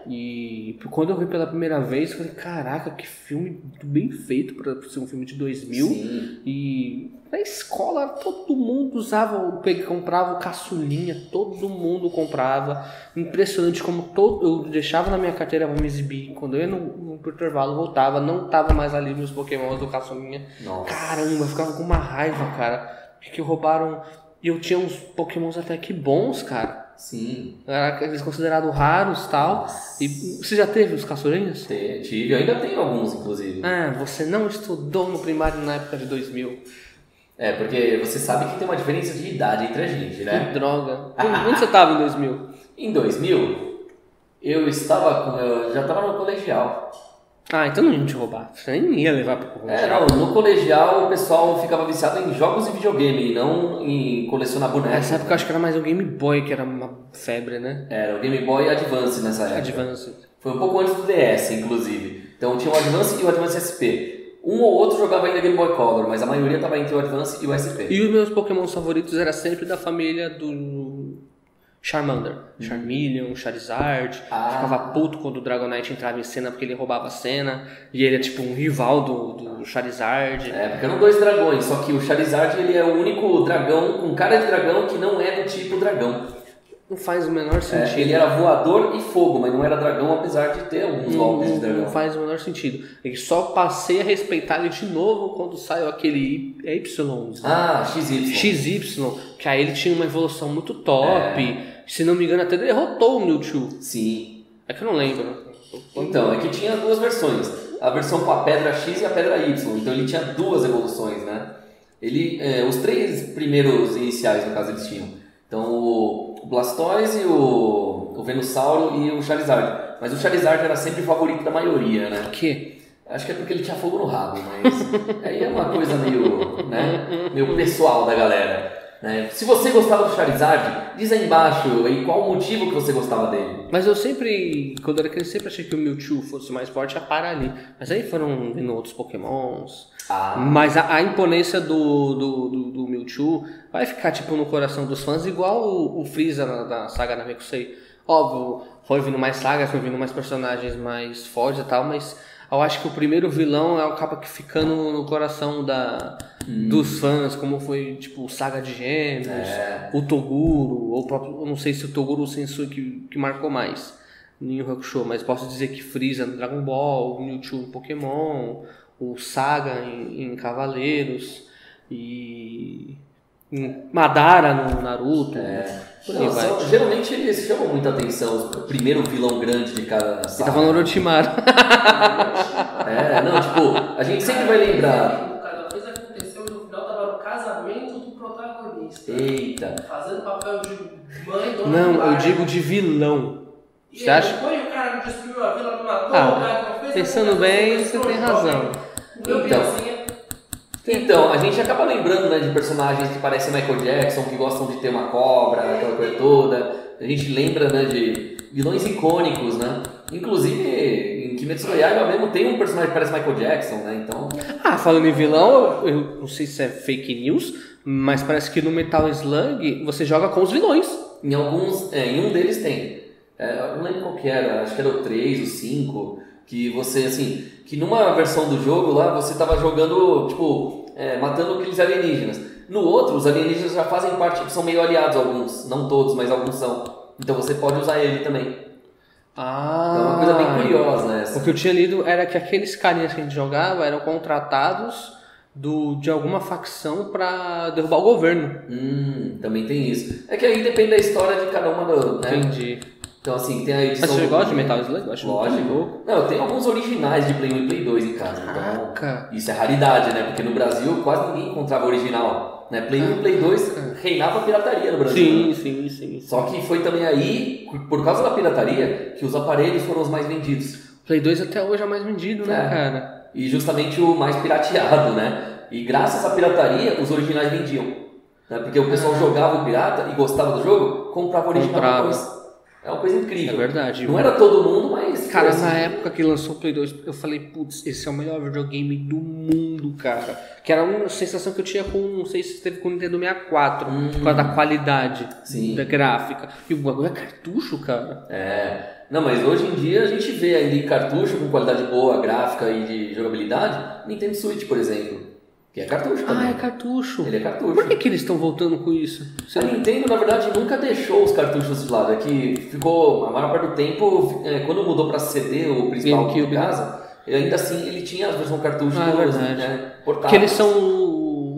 e quando eu vi pela primeira vez, eu falei, caraca, que filme bem feito para ser um filme de 2000. Sim. E na escola todo mundo usava, comprava o caçulinha, todo mundo comprava. Impressionante como todo, eu deixava na minha carteira pra me exibir. Quando eu ia no, no intervalo, voltava, não tava mais ali meus pokémons do caçulinha. Nossa. Caramba, eu ficava com uma raiva, cara. Porque roubaram. E eu tinha uns pokémons até que bons, cara. Sim. Era eles considerados raros tal. E você já teve os caçulinhas? Tive, eu ainda tenho alguns, inclusive. Ah, você não estudou no primário na época de 2000. É, porque você sabe que tem uma diferença de idade entre a gente, Que né? droga. Onde você tava em 2000? Em 2000, eu estava eu já estava no colegial. Ah, então não ia te roubar. Você nem ia levar pro É, não, no colegial o pessoal ficava viciado em jogos e videogame, não em colecionar bonecos. Nessa época eu acho que era mais o Game Boy que era uma febre, né? Era o Game Boy Advance nessa época. Advance. Foi um pouco antes do DS, inclusive. Então tinha o Advance e o Advance SP. Um ou outro jogava ainda Game Boy Color, mas a maioria estava entre o Advance e o SP. E os meus Pokémon favoritos era sempre da família do Charmander. Charmeleon, Charizard. Ah. Ficava puto quando o Dragonite entrava em cena porque ele roubava a cena. E ele é tipo um rival do, do Charizard. É, porque eram dois dragões, só que o Charizard ele é o único dragão com cara de dragão que não é do tipo dragão. Não faz o menor É, sentido. ele era voador e fogo, mas não era dragão, apesar de ter alguns golpes de dragão. não faz o menor sentido. Eu só passei a respeitar ele de novo quando saiu aquele Y. É Y. Ah, XY. XY, que aí ele tinha uma evolução muito top. É. Se não me engano, até derrotou o Mewtwo. Sim. É que eu não lembro. Então, é que tinha duas versões. A versão com a pedra X e a pedra Y. Então ele tinha duas evoluções, né? Ele, é, os três primeiros iniciais, no caso, eles tinham. Então o Blastoise, o, o Venusauro e o Charizard. Mas o Charizard era sempre o favorito da maioria, né? Que? Acho que é porque ele tinha fogo no rabo, mas aí é uma coisa meio, né, meio pessoal da galera. Né? Se você gostava do Charizard, diz aí embaixo aí qual o motivo que você gostava dele. Mas eu sempre, quando era criança, sempre achei que o Mewtwo fosse mais forte a parar ali. Mas aí foram vindo outros pokémons. Ah, Mas a, a imponência do, do, do, do Mewtwo vai ficar tipo no coração dos fãs, igual o, o Freeza na, da saga Namekusei. Óbvio, foi vindo mais sagas, foi vindo mais personagens mais fortes e tal, mas eu acho que o primeiro vilão é o acaba que ficando no coração da, dos fãs, como foi tipo Saga de Gêmeos, o Toguro, ou o próprio, eu não sei se o Toguro ou o Sensui que, que marcou mais em Yu Hakusho, mas posso dizer que Freeza no Dragon Ball, o Mewtwo no Pokémon, o Saga em, em Cavaleiros e Madara no Naruto. Aí não, são- geralmente eles chamam muita atenção, o primeiro vilão grande de cada Você tá saga. falando Orochimaru. É, não, tipo, a gente sempre vai lembrar. Cada vez aconteceu e no final tava no casamento do Eita, Fazendo papel de mãe, dona Não, eu digo de vilão. E Você acha? Foi o cara que destruiu a vila, não matou, Ah, o cara não fez pensando bem, você tem razão. Então. criancinha. Então, a gente acaba lembrando né, de personagens que parecem Michael Jackson, que gostam de ter uma cobra, aquela coisa toda. A gente lembra né, de vilões icônicos, né? Inclusive, em Kimetsu no Yaiba mesmo tem um personagem que parece Michael Jackson, né? Então, Ah, falando em vilão, eu não sei se é fake news, mas parece que no Metal Slug você joga com os vilões. em alguns, é, em um deles tem. É, eu não lembro qual que era, acho que era o 3, o 5, que você, assim, que numa versão do jogo lá, você tava jogando, tipo, é, matando aqueles alienígenas. No outro, os alienígenas já fazem parte, são meio aliados alguns, não todos, mas alguns são. Então você pode usar ele também. Ah, Então é uma coisa bem curiosa essa. O que eu tinha lido era que aqueles carinhas que a gente jogava eram contratados do, de alguma facção pra derrubar o governo. Hum, também tem isso. É que aí depende da história de cada uma do, né? Entendi. Então assim, tem a edição... Mas você gosta de Metal Slug? Eu acho Lógico. Não, eu tenho alguns originais de Play 1 e Play 2 em casa. Então, Caraca. isso é raridade, né? Porque no Brasil quase ninguém encontrava original. Né? Play 1 e Play 2 reinava a pirataria no Brasil. Sim, né? sim, sim. Só que foi também aí, por causa da pirataria, que os aparelhos foram os mais vendidos. Play 2 até hoje é mais vendido, né, É. cara? E justamente o mais pirateado, né? E graças à pirataria, os originais vendiam. Né? Porque o pessoal jogava o pirata e gostava do jogo, comprava o original Comprava. depois. É uma coisa incrível. É verdade. Não era todo mundo, mas. Cara, foi na assim. época que lançou o Play 2, eu falei, putz, esse é o melhor videogame do mundo, cara. Que era uma sensação que eu tinha com, não sei se teve com o Nintendo 64, por causa da qualidade Sim. da gráfica. E o bagulho é cartucho, cara. É. Não, mas hoje em dia a gente vê ainda em cartucho com qualidade boa, gráfica e de jogabilidade, Nintendo Switch, por exemplo. Que é cartucho também. Ah, é cartucho. Ele é cartucho. Por que, que eles estão voltando com isso? Você A Nintendo, na verdade, nunca deixou os cartuchos de lado. É que ficou, a maior parte do tempo, é, quando mudou para CD, o principal GameCube, de casa, ainda assim ele tinha a versão cartucho Ah, é dos, verdade. né, Porque portáteis. eles são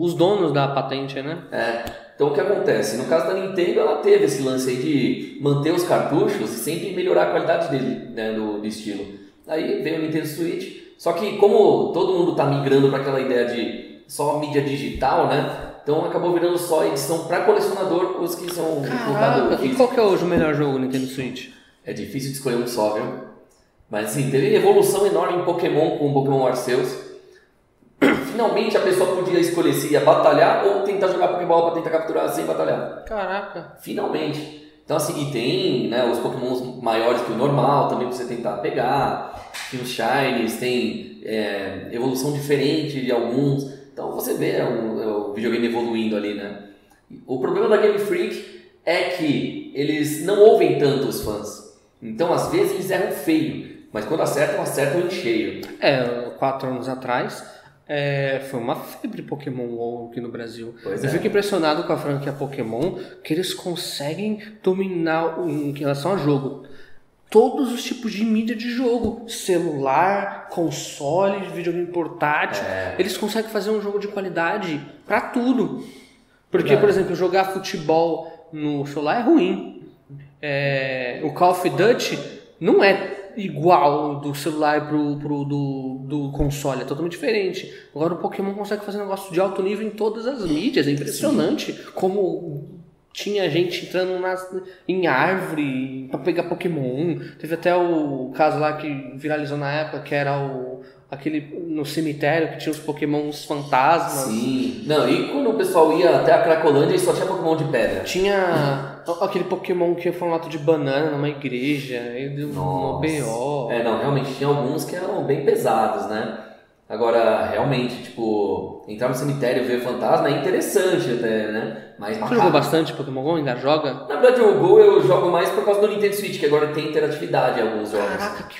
os donos da patente, né? É. Então o que acontece? No caso da Nintendo, ela teve esse lance aí de manter os cartuchos e sempre melhorar a qualidade dele, né, do, do estilo. Aí veio o Nintendo Switch, só que como todo mundo está migrando para aquela ideia de só mídia digital, né? Então acabou virando só edição para colecionador os que são Caraca, e qual que é hoje o melhor jogo do Nintendo Switch? É difícil de escolher um só, viu? Mas assim, teve evolução enorme em Pokémon com o Pokémon Arceus. Finalmente a pessoa podia escolher se ia batalhar ou tentar jogar Pokébola para tentar capturar sem batalhar. Caraca. Finalmente. Então assim, e tem né, os Pokémons maiores que o normal também pra você tentar pegar. Tem os Shinies, tem é, evolução diferente de alguns. Então você vê o, o videogame evoluindo ali, né? O problema da Game Freak é que eles não ouvem tanto os fãs. Então às vezes eles erram feio. Mas quando acertam, acertam em cheio. É, quatro anos atrás, É, foi uma febre Pokémon GO aqui no Brasil. Pois eu é. fico impressionado com a franquia Pokémon, que eles conseguem dominar em relação a jogo. Todos os tipos de mídia de jogo. Celular, console, videogame portátil. É. Eles conseguem fazer um jogo de qualidade pra tudo. Porque, por exemplo, jogar futebol no celular é ruim. É, o Call of Duty não é igual do celular pro, pro do, do console, é totalmente diferente. Agora o Pokémon consegue fazer um negócio de alto nível em todas as mídias, é impressionante como tinha gente entrando nas, em árvore pra pegar Pokémon. Teve até o caso lá que viralizou na época, que era o aquele no cemitério que tinha os Pokémons fantasmas. Sim. Não, e quando o pessoal ia até a Cracolândia e só tinha Pokémon de pedra. Tinha aquele Pokémon que é formato de banana numa igreja, aí deu um. BO. É, não, realmente tinha alguns que eram bem pesados, né? Agora, realmente, tipo, entrar no cemitério e ver fantasma é interessante até, né? Mas Você jogou bastante Pokémon GO? Ainda joga? Na verdade, o Go eu jogo mais por causa do Nintendo Switch, que agora tem interatividade em alguns jogos. Caraca, que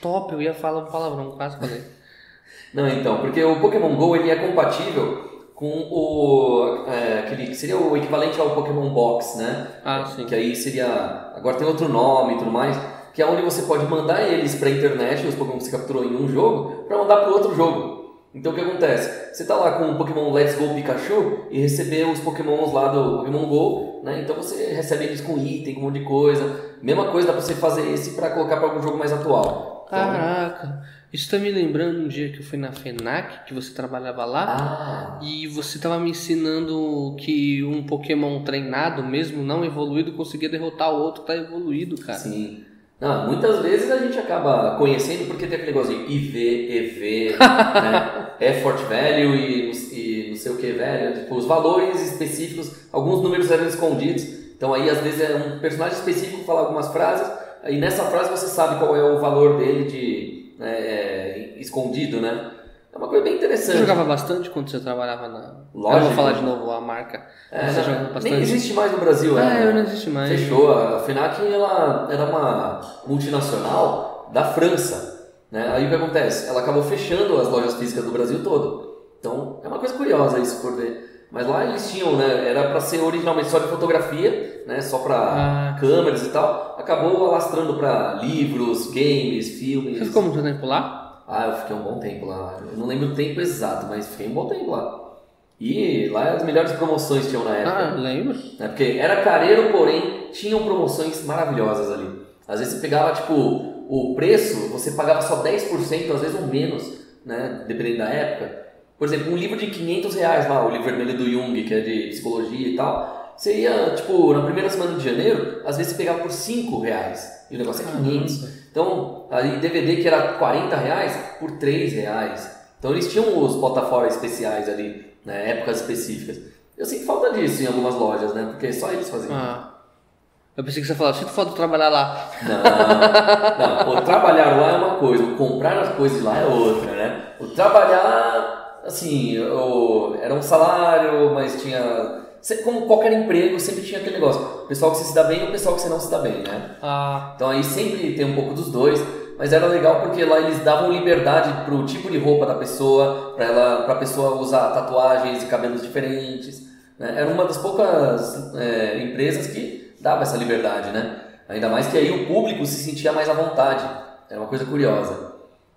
top! Eu ia falar um palavrão, quase falei. Não, então, porque o Pokémon Go ele é compatível com o é, aquele que seria o equivalente ao Pokémon Box, né? Ah, sim. Que aí seria agora tem outro nome e tudo mais, que é onde você pode mandar eles para internet, os Pokémon que você capturou em um jogo, para mandar para outro jogo. Então o que acontece? Você tá lá com o Pokémon Let's Go Pikachu e receber os Pokémons lá do Pokémon Go, né? Então você recebe eles com item, com um monte de coisa. Mesma coisa dá pra você fazer esse para colocar para algum jogo mais atual. Então, Caraca, isso tá me lembrando um dia que eu fui na FENAC, que você trabalhava lá, ah, e você tava me ensinando que um Pokémon treinado, mesmo não evoluído, conseguia derrotar o outro que tá evoluído, cara. Sim. Não, muitas vezes a gente acaba conhecendo porque tem aquele negócio de IV, EV, né? effort value e, e não sei o que value, tipo, os valores específicos, alguns números eram escondidos, então aí às vezes é um personagem específico que fala algumas frases, aí nessa frase você sabe qual é o valor dele de é, escondido, né? É uma coisa bem Você interessante. jogava bastante quando você trabalhava na. Lógico. Eu vou falar de novo a marca. É, você jogava bastante. nem existe mais no Brasil, né? eu não existe mais. Fechou. A FENAC ela era uma multinacional da França. Né? Aí o que acontece? Ela acabou fechando as lojas físicas do Brasil todo. Então é uma coisa curiosa isso por ver. Mas lá eles tinham, né? Era para ser originalmente só de fotografia, né? Só para Ah. câmeras e tal. Acabou alastrando para livros, games, filmes. Você ficou muito tempo lá? Ah, eu fiquei um bom tempo lá. Eu não lembro o tempo exato, mas fiquei um bom tempo lá. E lá as melhores promoções tinham na época. Ah, lembro. né? Porque era careiro, porém tinham promoções maravilhosas ali. Às vezes você pegava, tipo, o preço, você pagava só 10%, às vezes ou menos, né? Dependendo da época. Por exemplo, um livro de 500 reais lá, o livro vermelho do Jung, que é de psicologia e tal. Você ia, tipo, na primeira semana de janeiro, às vezes você pegava por 5 reais. E o negócio é 500. Então, aí DVD que era 40 reais, por 3 reais. Então eles tinham os botaforas especiais ali, né? Épocas específicas. Eu sinto falta disso em algumas lojas, né? Porque só eles faziam. Ah. Eu pensei que você falava, sinto falta de trabalhar lá. Não, não. O trabalhar lá é uma coisa, o comprar as coisas lá é outra, né? O trabalhar, assim, o, era um salário, mas tinha. Como qualquer emprego, sempre tinha aquele negócio. O pessoal que você se dá bem e o pessoal que você não se dá bem, né? Ah, Então aí sempre tem um pouco dos dois, mas era legal porque lá eles davam liberdade pro tipo de roupa da pessoa, para ela, pra pessoa usar tatuagens e cabelos diferentes. Né? Era uma das poucas é, empresas que dava essa liberdade, né? Ainda mais que aí o público se sentia mais à vontade. Era uma coisa curiosa.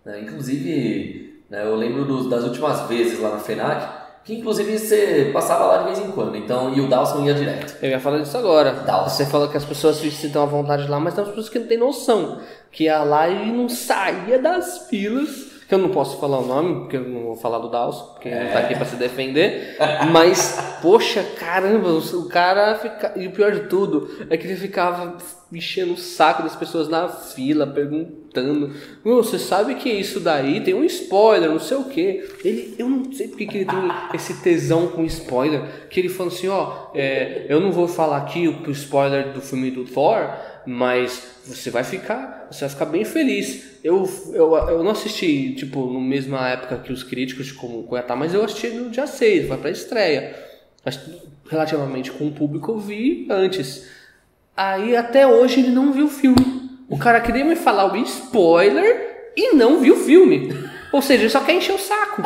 né? Inclusive, eu lembro dos- das últimas vezes lá na FENAC, que inclusive você passava lá de vez em quando, então, e o Dawson ia direto. eu ia falar disso agora. Dá. Você falou que as pessoas se sintam à vontade lá, mas tem pessoas que não têm noção. Que ia lá e não saía das filas. Que eu não posso falar o nome, porque eu não vou falar do Dawson, porque ele não tá aqui pra se defender. Mas, poxa, caramba, o cara fica. E o pior de tudo é que ele ficava enchendo o saco das pessoas na fila, perguntando. "Ô, você sabe que isso daí tem um spoiler, não sei o quê. Ele, eu não sei porque que ele tem esse tesão com spoiler. Que ele falou assim: ó, é, eu não vou falar aqui o spoiler do filme do Thor, mas você vai ficar, você vai ficar bem feliz. Eu, eu, eu não assisti, tipo, na mesma época que os críticos como Cuiatá, mas eu assisti no dia 6, foi pra estreia. Mas, relativamente com o público eu vi antes. Aí até hoje ele não viu o filme. O cara queria me falar o spoiler e não viu o filme. Ou seja, ele só quer encher o saco.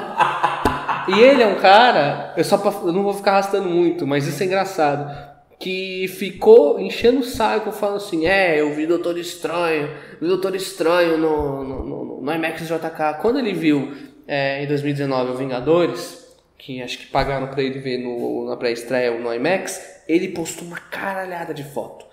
E ele é um cara, eu só eu não vou ficar arrastando muito, mas isso é engraçado. Que ficou enchendo o saco, falando assim: É, eu vi Doutor Estranho, vi Doutor Estranho no, no, no, no IMAX JK. Quando ele viu é, em 2019 o Vingadores, que acho que pagaram pra ele ver no, na pré-estreia no IMAX, ele postou uma caralhada de foto.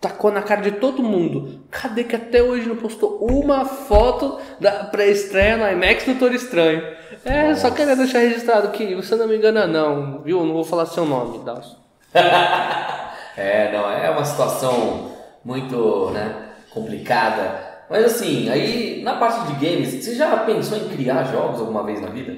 Tacou na cara de todo mundo. Cadê que até hoje não postou uma foto da pré-estreia no IMAX do Doutor Estranho? É, só queria deixar registrado que você não me engana não, viu? Não vou falar seu nome, Dalson. É, não, é uma situação muito, né, complicada. Mas assim, aí na parte de games, você já pensou em criar jogos alguma vez na vida?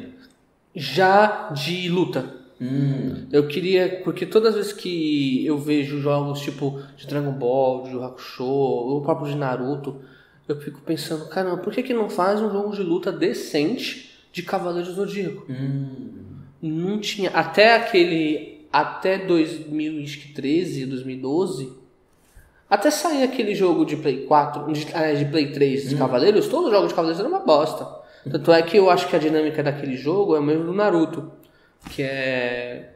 Já de luta. Hum, Eu queria, porque todas as vezes que eu vejo jogos tipo de Dragon Ball, de Hakusho, ou o próprio de Naruto, eu fico pensando, caramba, por que, que não faz um jogo de luta decente de Cavaleiros do Zodíaco? hum, Não tinha. Até aquele. Até 2013, 2012. Até sair aquele jogo de Play 4, de, ah, de Play 3 de Cavaleiros, todo jogo de Cavaleiros era uma bosta. Tanto é que eu acho que a dinâmica daquele jogo é o mesmo do Naruto. Que é.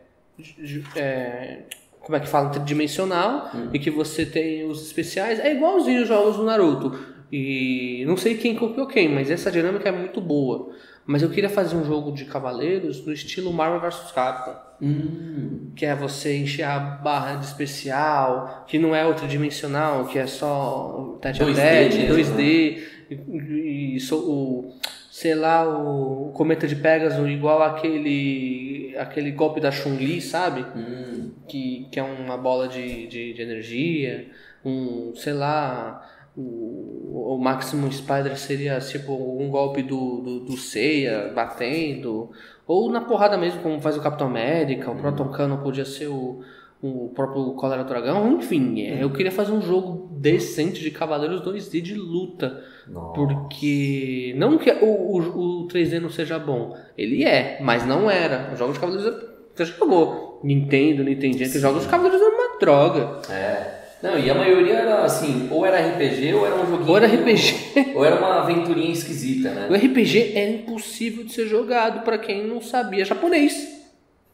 é como é que fala? Tridimensional. E que você tem os especiais. É igualzinho os jogos do Naruto. E não sei quem copiou quem, mas essa dinâmica é muito boa. Mas eu queria fazer um jogo de cavaleiros no estilo Marvel vs Capcom. hum. Que é você encher a barra de especial, que não é outra dimensional, que é só tete a 2D tete, mesmo, 2D, e, e so- o, sei lá, o cometa de Pegasus igual aquele, aquele golpe da Chun-Li, sabe? Hum. que, que é uma bola de, de, de energia, um, sei lá, o, o Maximum Spider seria tipo um golpe do, do, do Seiya batendo, ou na porrada mesmo, como faz o Capitão América, o Proton Cannon podia ser o, o próprio Cólera Dragão, enfim, é, eu queria fazer um jogo decente de Cavaleiros 2D de luta. Nossa. Porque. Não que o, o, o 3D não seja bom. Ele é, mas não era. Os jogos de Cavaleiros você jogou. Nintendo, Nintendinho, que os jogos de Cavaleiros eram uma droga. É. Não, e a maioria era assim, ou era RPG ou era um joguinho. Ou era RPG. Ou era uma aventurinha esquisita, né? O RPG era impossível de ser jogado pra quem não sabia japonês.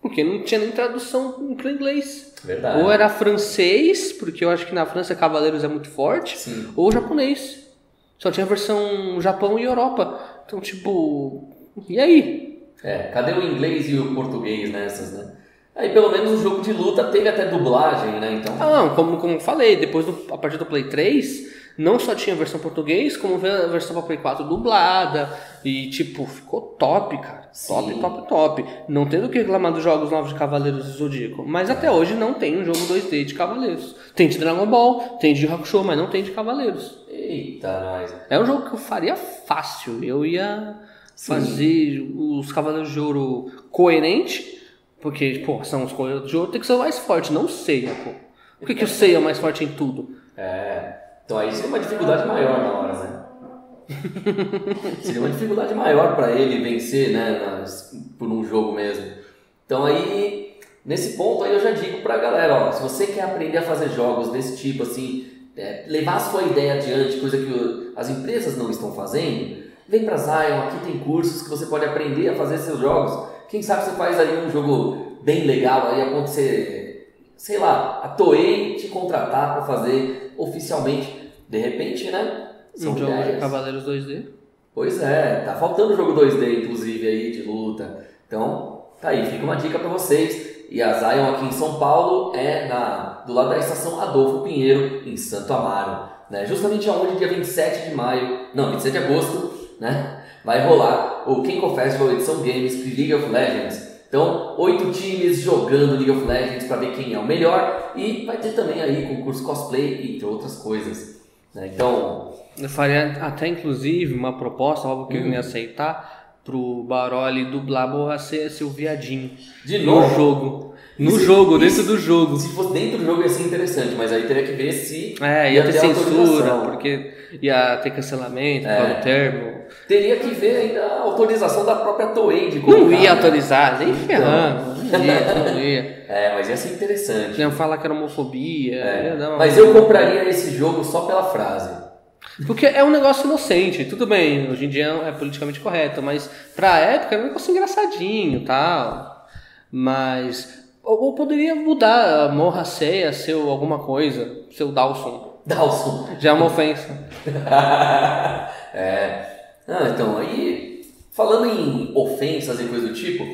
Porque não tinha nem tradução para inglês. Verdade. Ou era francês, porque eu acho que na França Cavaleiros é muito forte. Sim. Ou japonês. Só tinha a versão Japão e Europa. Então, tipo. E aí? É, cadê o inglês e o português nessas, né? Aí pelo menos o jogo de luta teve até dublagem, né? Então. Ah, não, como, como falei, depois do, a partir do Play 3, não só tinha a versão português, como a versão pra Play 4 dublada. E tipo, ficou top, cara. Top, Sim. top, top. Não tendo que reclamar dos jogos novos de Cavaleiros do Zodíaco. Mas até hoje não tem um jogo 2D de Cavaleiros. Tem de Dragon Ball, tem de Hakusho, mas não tem de Cavaleiros. Eita, nós. É um jogo que eu faria fácil. Eu ia fazer os Cavaleiros de Ouro coerente, porque, pô, são os Cavaleiros de Ouro, tem que ser o mais forte, não o Seiya, pô. Por que, que o Seiya é mais forte em tudo? É. Então aí seria uma dificuldade maior na hora, né? seria uma dificuldade maior para ele vencer, né? nas- por um jogo mesmo. Então aí, nesse ponto aí eu já digo pra galera, ó, se você quer aprender a fazer jogos desse tipo, assim, é, levar a sua ideia adiante, coisa que o- as empresas não estão fazendo, vem pra Zion, aqui tem cursos que você pode aprender a fazer seus jogos. Quem sabe você faz aí um jogo bem legal aí acontecer, sei lá, a Toei te contratar para fazer oficialmente, de repente, né? São um jogo de. Cavaleiros 2D. Pois é, tá faltando jogo 2D, inclusive, aí, de luta. Então, tá aí, fica uma dica pra vocês. E a Zion aqui em São Paulo é na, do lado da estação Adolfo Pinheiro, em Santo Amaro. Né? Justamente aonde, dia 27 de maio, não, 27 de agosto, né? Vai rolar o Kenko Festival Edição Games de League of Legends. Então, oito times jogando League of Legends para ver quem é o melhor. E vai ter também aí concurso cosplay, entre outras coisas. né? Então, Eu faria até, inclusive, uma proposta, óbvio que eu não ia aceitar, pro Baroli dublar Borracê ser o viadinho. de No novo, jogo. No Isso- jogo, dentro do jogo. Se fosse dentro do jogo ia ser interessante, mas aí teria que ver se É, ia ter censura, autorização. porque ia ter cancelamento É. por termo. Teria que ver ainda a autorização da própria Toei de Não colocar, ia né? autorizar, nem ferrando. Não ia, não ia. É, mas ia ser interessante. Iam falar que era homofobia. É, ia Mas eu compraria esse jogo só pela frase. Porque é um negócio inocente, tudo bem, hoje em dia é politicamente correto, mas pra época era um negócio engraçadinho tal. Mas. Ou, poderia mudar, morra ceia, seu alguma coisa, seu Dawson. Dawson. Já é uma ofensa. é. Ah, então, aí, falando em ofensas e coisa do tipo,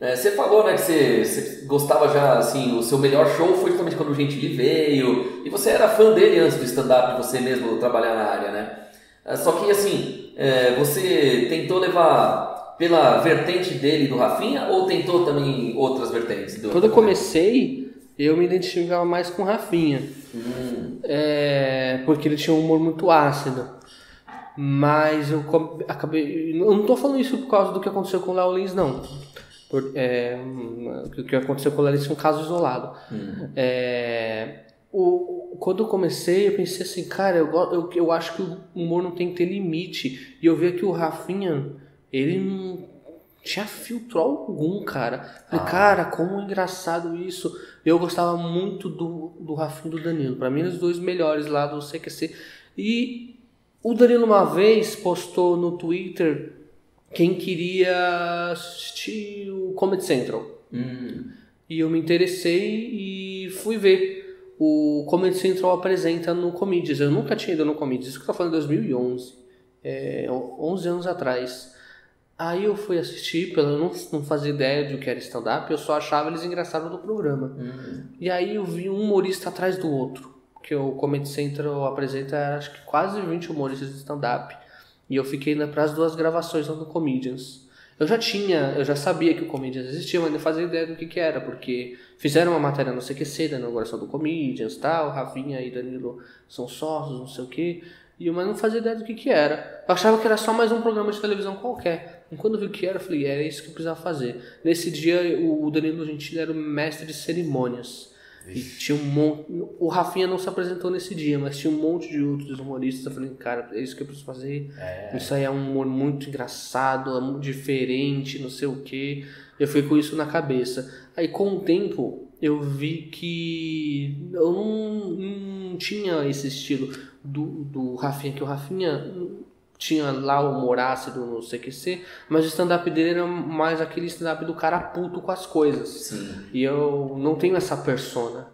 é, você falou né, que você, você, gostava já, assim, o seu melhor show foi justamente quando o Gentili veio, e você era fã dele antes do stand-up, você mesmo trabalhar na área, né? É, só que, assim, é, você tentou levar pela vertente dele do Rafinha ou tentou também outras vertentes? Do, Quando eu comecei, eu me identificava mais com o Rafinha. Hum. É, porque ele tinha um humor muito ácido. Mas eu acabei. Eu não tô falando isso por causa do que aconteceu com o Léo Lins, não. Por, é, o que aconteceu com o Léo Lins foi um caso isolado. Hum. É, o, quando eu comecei, eu pensei assim, cara, eu, eu, eu acho que o humor não tem que ter limite. E eu vi que o Rafinha, ele não tinha filtro algum, cara. Falei, Ah. cara, como engraçado isso. Eu gostava muito do, do Rafinha e do Danilo. Pra mim, os dois melhores lá do CQC. E o Danilo uma vez postou no Twitter quem queria assistir o Comedy Central. Hum. E eu me interessei e fui ver. O Comedy Central apresenta no Comedians. Eu nunca tinha ido no Comedians. Isso que eu tô falando em 2011. É, 11 anos atrás. Aí eu fui assistir, pelo eu não, não fazia ideia de o que era stand-up, eu só achava eles engraçados no programa. Hum. E aí eu vi um humorista atrás do outro. Que o Comedy Central apresenta, acho que quase 20 humoristas de stand-up. E eu fiquei para as duas gravações lá no Comedians. Eu já tinha, eu já sabia que o Comedians existia, mas não fazia ideia do que, que era, porque fizeram uma matéria no CQC da inauguração do Comedians, tal, Rafinha e Danilo são sócios, não sei o que, e eu mas não fazia ideia do que, que era. Eu achava que era só mais um programa de televisão qualquer. E quando eu vi o que era, eu falei, era isso que eu precisava fazer. Nesse dia, o Danilo Gentili era o mestre de cerimônias. E tinha um monte. O Rafinha não se apresentou nesse dia, mas tinha um monte de outros humoristas. Eu falei, cara, é isso que eu preciso fazer. Isso aí é um humor muito engraçado, é muito diferente, não sei o que. Eu fui com isso na cabeça. Aí com o tempo eu vi que eu não, não tinha esse estilo do, do Rafinha, que o Rafinha tinha lá o humor ácido no CQC, mas o stand-up dele era mais aquele stand-up do cara puto com as coisas. Sim. E eu não tenho essa persona.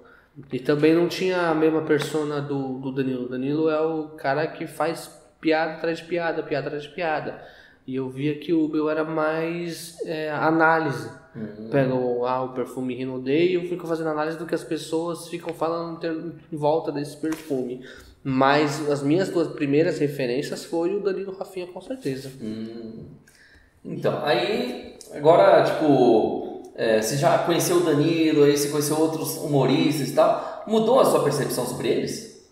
E também não tinha a mesma persona do, do Danilo. O Danilo é o cara que faz piada atrás de piada, piada atrás de piada. E eu via que o meu era mais é, análise. Uhum. Pega o, ah, o perfume Rinodei e eu fico fazendo análise do que as pessoas ficam falando em volta desse perfume. Mas as minhas duas primeiras referências foi o Danilo Rafinha, com certeza. Hum. Então, aí, agora, tipo, é, você já conheceu o Danilo, aí você conheceu outros humoristas e tal. Mudou a sua percepção sobre eles?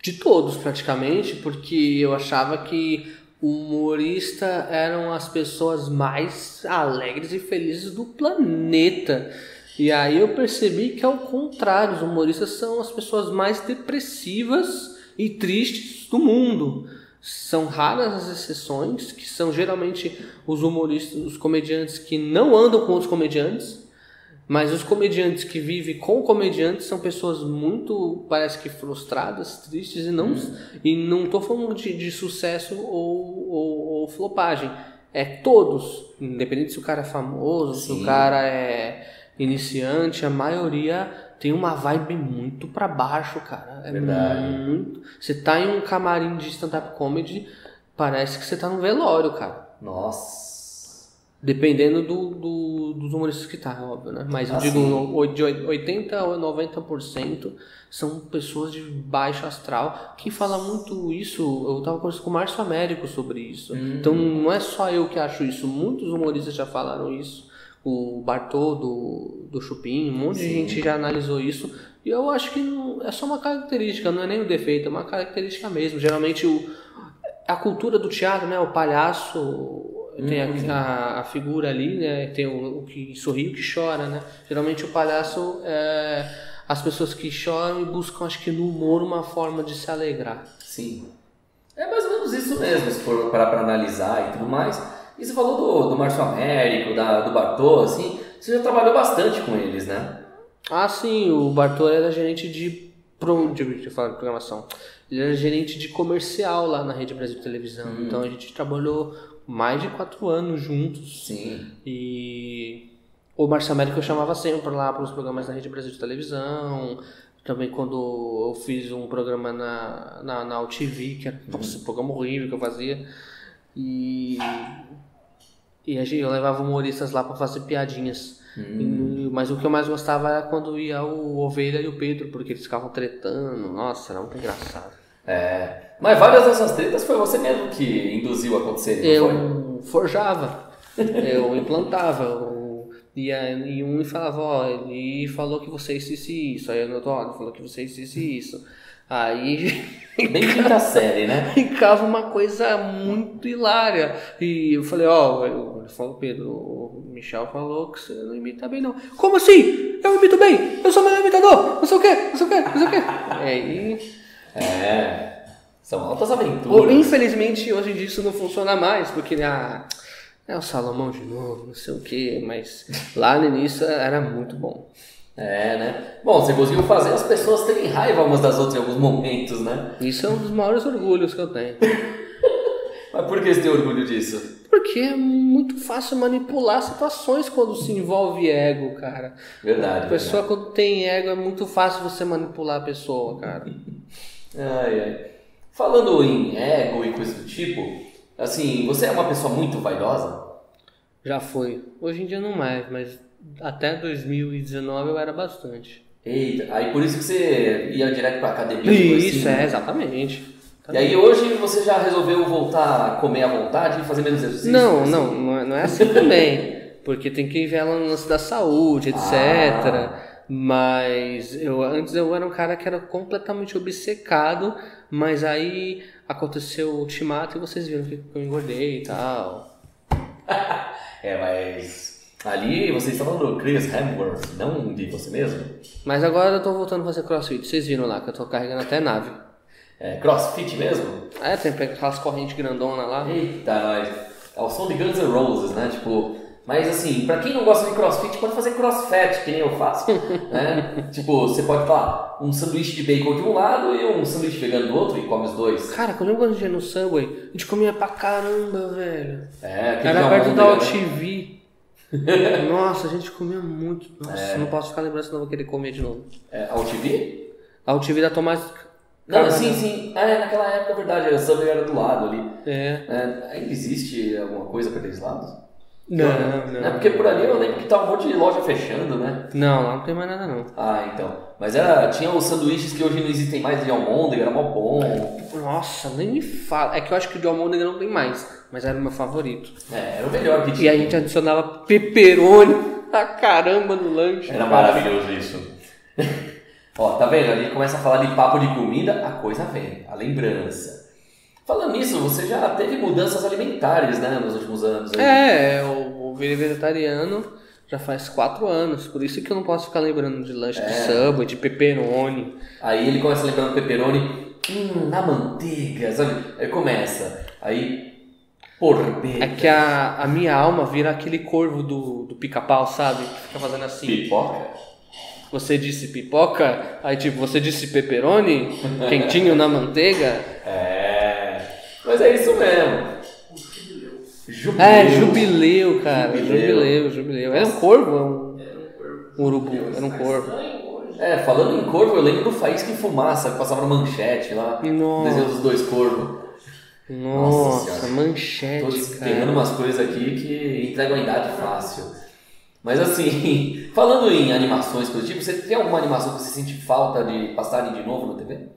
De todos, praticamente, porque eu achava que o humorista eram as pessoas mais alegres e felizes do planeta. E aí eu percebi que ao contrário, os humoristas são as pessoas mais depressivas e tristes do mundo. São raras as exceções, que são geralmente os humoristas, os comediantes que não andam com os comediantes, mas os comediantes que vivem com comediantes são pessoas muito, parece que frustradas, tristes e não e não tô falando de, de sucesso ou, ou, ou flopagem. É todos, independente se o cara é famoso, se Sim. o cara é iniciante, a maioria tem uma vibe muito pra baixo, cara. É Verdade. muito. Você tá em um camarim de stand-up comedy, parece que você tá num velório, cara. Nossa. Dependendo do, do- dos humoristas que tá, óbvio, né? Mas eu Ah, digo, de 80% ou 90% são pessoas de baixo astral. Quem fala muito isso, eu tava conversando com o Márcio Américo sobre isso. Hum. Então não é só eu que acho isso, muitos humoristas já falaram isso. O Bartô do, do Chupim, um monte de Sim. gente já analisou isso. E eu acho que não- é só uma característica, não é nem um defeito, é uma característica mesmo. Geralmente o, a cultura do teatro, né? O palhaço tem a, a, a figura ali, né? Tem o, o que sorri e o que chora, né? Geralmente o palhaço é as pessoas que choram e buscam, acho que no humor, uma forma de se alegrar. Sim. É mais ou menos isso mesmo, se for parar pra analisar e tudo mais. E você falou do, do Márcio Américo, da, do Bartô, assim, você já trabalhou bastante com eles, né? Ah, sim, o Bartô era gerente de, pro, de, de, de programação. Ele era gerente de comercial lá na Rede Brasil Televisão. Hum. Então a gente trabalhou mais de quatro anos juntos. Sim. E o Márcio Américo eu chamava sempre lá para os programas da Rede Brasil de Televisão. Também quando eu fiz um programa na, na, na UTV, que era nossa, um programa horrível que eu fazia. E, e a gente, eu levava humoristas lá para fazer piadinhas. E- mas o que eu mais gostava era quando ia o Ovelha e o Pedro, porque eles ficavam tretando. Nossa, era muito engraçado. É. Mas várias dessas tretas foi você mesmo que induziu a acontecer, não foi? Eu forjava, eu implantava, eu ia em um e falava, ó, ele falou que você disse isso, aí eu outro, ó, ele falou que você disse isso. Aí Bem quinta série, né? ficava uma coisa muito hilária. E eu falei, ó, eu- ele falou, Pedro, o Michel falou que você não imita bem, não. Como assim? Eu imito bem, eu sou o melhor imitador, não sei o quê, não sei o quê, não sei o quê. Aí É. São altas aventuras. infelizmente, hoje em dia isso não funciona mais, porque ah, é o Salomão de novo, não sei o que, mas lá no início era muito bom. É, né? Bom, você conseguiu fazer as pessoas terem raiva umas das outras em alguns momentos, né? Isso é um dos maiores orgulhos que eu tenho. Mas por que você tem orgulho disso? Porque é muito fácil manipular situações quando se envolve ego, cara. Verdade. A pessoa quando tem ego é muito fácil você manipular a pessoa, cara. Ai, ai. Falando em ego e coisa do tipo, assim, você é uma pessoa muito vaidosa? Já foi. Hoje em dia não mais, mas até 2019 eu era bastante. Eita, aí por isso que você ia direto pra academia. Isso, assim, é, exatamente. E aí hoje você já resolveu voltar a comer à vontade e fazer menos exercício? Não, assim? não, não é, não é assim também. Porque tem que ver no lance da saúde, etc. Ah. Mas eu antes eu era um cara que era completamente obcecado, mas aí aconteceu o ultimato e vocês viram que eu engordei e tal. É, mas ali você está falando do Chris Hemsworth, não de você mesmo? Mas agora eu tô voltando a fazer crossfit. Vocês viram lá que eu tô carregando até nave. É, crossfit mesmo? É, tem aquelas correntes grandonas lá. Eita, nós. É o som de Guns N' Roses, né? Tipo, mas assim, pra quem não gosta de crossfit, pode fazer crossfit, que nem eu faço, né? tipo, você pode falar um sanduíche de bacon de um lado e um sanduíche vegano do outro e come os dois. Cara, quando eu quando ia no Subway, a gente comia pra caramba, velho. É, aquele Era de perto da almôndega, né? Nossa, a gente comia muito. Nossa, não posso ficar lembrando senão vou querer comer de novo. É, a UTV? A UTV da Tomás. Não, Cara, sim, sim. É, naquela época, é verdade, a Subway era do lado ali. É. É, ainda existe alguma coisa pra aqueles lados? Não, É não. porque por ali eu lembro que tá um monte de loja fechando, né? Não, lá não tem mais nada não. Ah, então. Mas era, tinha os sanduíches que hoje não existem mais de almôndega, era mó bom. Nossa, nem me fala. É que eu acho que o de almôndega não tem mais, mas era o meu favorito. É, era o melhor que E tinha. a gente adicionava pepperoni a caramba no lanche. Era maravilhoso isso. Ó, tá vendo? Ali começa a falar de papo de comida, a coisa vem, a lembrança. Falando nisso, você já teve mudanças alimentares, né, nos últimos anos. aí. É, eu virei vegetariano já faz quatro anos, por isso que eu não posso ficar lembrando de lanche de Subway, de pepperoni. Aí ele começa lembrando pepperoni, hum, na manteiga, sabe? Aí começa, aí É que a, a minha alma vira aquele corvo do, do pica-pau, sabe? Que fica fazendo assim. pipoca. Você disse pipoca, aí tipo, você disse pepperoni, quentinho na manteiga. É, mas é isso mesmo. Jubileu. É, jubileu, cara. Jubileu. Jubileu, jubileu. Era um corvo, é um, um urubu, era um corvo. É, falando em corvo, eu lembro do Faísca em Fumaça, que passava no manchete lá. Nossa. desenho dos dois corvos. Nossa. Tô manchete, pegando cara. umas coisas aqui que entregam a idade fácil. Mas assim, falando em animações, coisa do tipo, você tem alguma animação que você sente falta de passarem de novo na TV?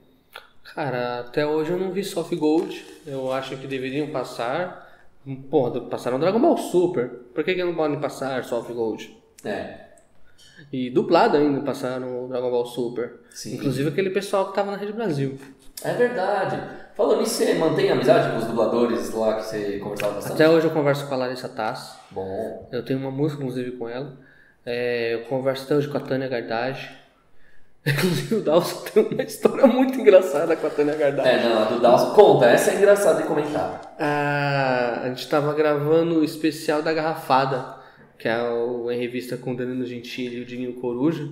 Cara, até hoje eu não vi Soft Gold. Eu acho que deveriam passar. Porra, passaram Dragon Ball Super. Por que, que não podem passar Soft Gold? É, E dublado ainda passaram o Dragon Ball Super. Sim. Inclusive aquele pessoal que tava na Rede Brasil. é verdade. Falando nisso, você mantém amizade com os dubladores lá que você conversava bastante? Até hoje eu converso com a Larissa Tass. Bom. Eu tenho uma música, inclusive, com ela. É, eu converso até hoje com a Tânia Gardage. Inclusive o Dalson tem uma história muito engraçada com a Tânia Gardage. É, não, a do Dawson, conta, essa é engraçada de comentar. Ah, a gente tava gravando o especial da Garrafada, que é o, em revista com o Danilo Gentili e o Dinho Coruja.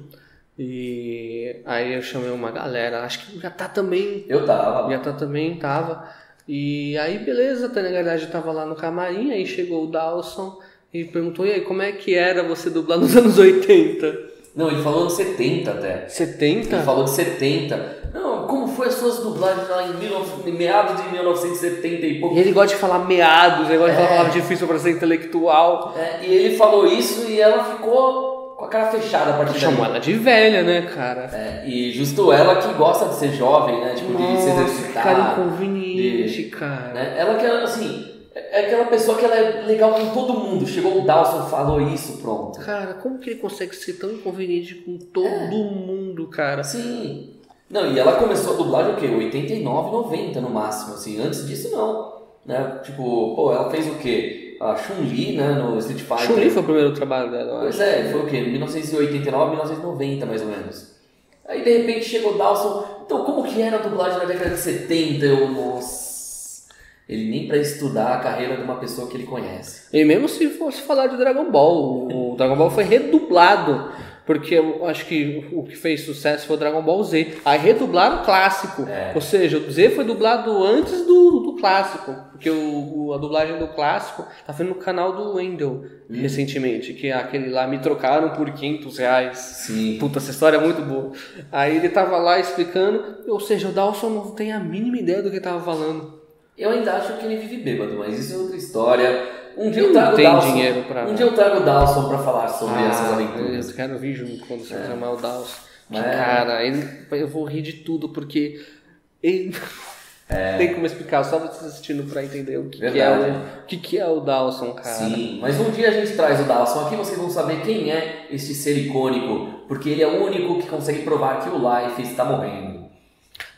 E aí eu chamei uma galera, acho que já tá também. Eu tava. Já tá também, tava. E aí, beleza, a Tânia Galhardi tava lá no camarim, aí chegou o Dawson e perguntou, e aí, como é que era você dublar nos anos 80? Não, ele falou de 70 até. 70? Ele falou de 70. Não, como foi as suas dublagens lá em 19, meados de 1970 e pouco? E ele gosta de falar meados, ele gosta de É. falar palavra difícil pra ser intelectual. É, e ele falou isso e ela ficou a cara fechada a partir Chamou daí. ela de velha, né, cara? É, e justo ela que gosta de ser jovem, né? Tipo, de se Nossa, exercitar. cara inconveniente, de- cara. né? Ela que, assim, é aquela pessoa que ela é legal com todo mundo. Chegou o Dawson, falou isso, pronto. Cara, como que ele consegue ser tão inconveniente com todo É. mundo, cara? Sim. Não, e ela começou a dublagem o quê? 89, 90 no máximo, assim. Antes disso, não. Né? Tipo, pô, ela fez o quê? A Chun-Li, né? No Street Fighter. Chun-Li foi o primeiro trabalho dela, eu Pois é, foi o quê? 1989, 1990, mais ou menos. Aí, de repente, chegou o Dawson. Então, como que era a dublagem na década de 70? Eu, nossa... Ele nem pra estudar a carreira de uma pessoa que ele conhece. E mesmo se fosse falar de Dragon Ball, o Dragon Ball foi redublado. Porque eu acho que o que fez sucesso foi o Dragon Ball Z. Aí redublaram o clássico. É. Ou seja, o Z foi dublado antes do, do clássico. Porque o, o- a dublagem do clássico tá vendo no canal do Wendell recentemente. Que é aquele lá me trocaram por 500 reais. Sim. Puta, essa história é muito boa. Aí ele tava lá explicando. Ou seja, o Dawson não tem a mínima ideia do que ele tava falando. Eu ainda acho que ele vive bêbado, mas isso é outra história. Um dia eu trago o tem Dawson. dinheiro pra- Um dia eu trago o Dawson pra falar sobre Ah, essas aventuras. Eu quero vir junto quando você chamar o Dawson. Que É. cara, ele, eu vou rir de tudo porque ele tem como explicar, só você assistindo pra entender o que, que é, o que, que é o Dawson, cara. Sim, mas um dia a gente traz o Dawson aqui, vocês vão saber quem é este ser icônico, porque ele é o único que consegue provar que o Life está morrendo.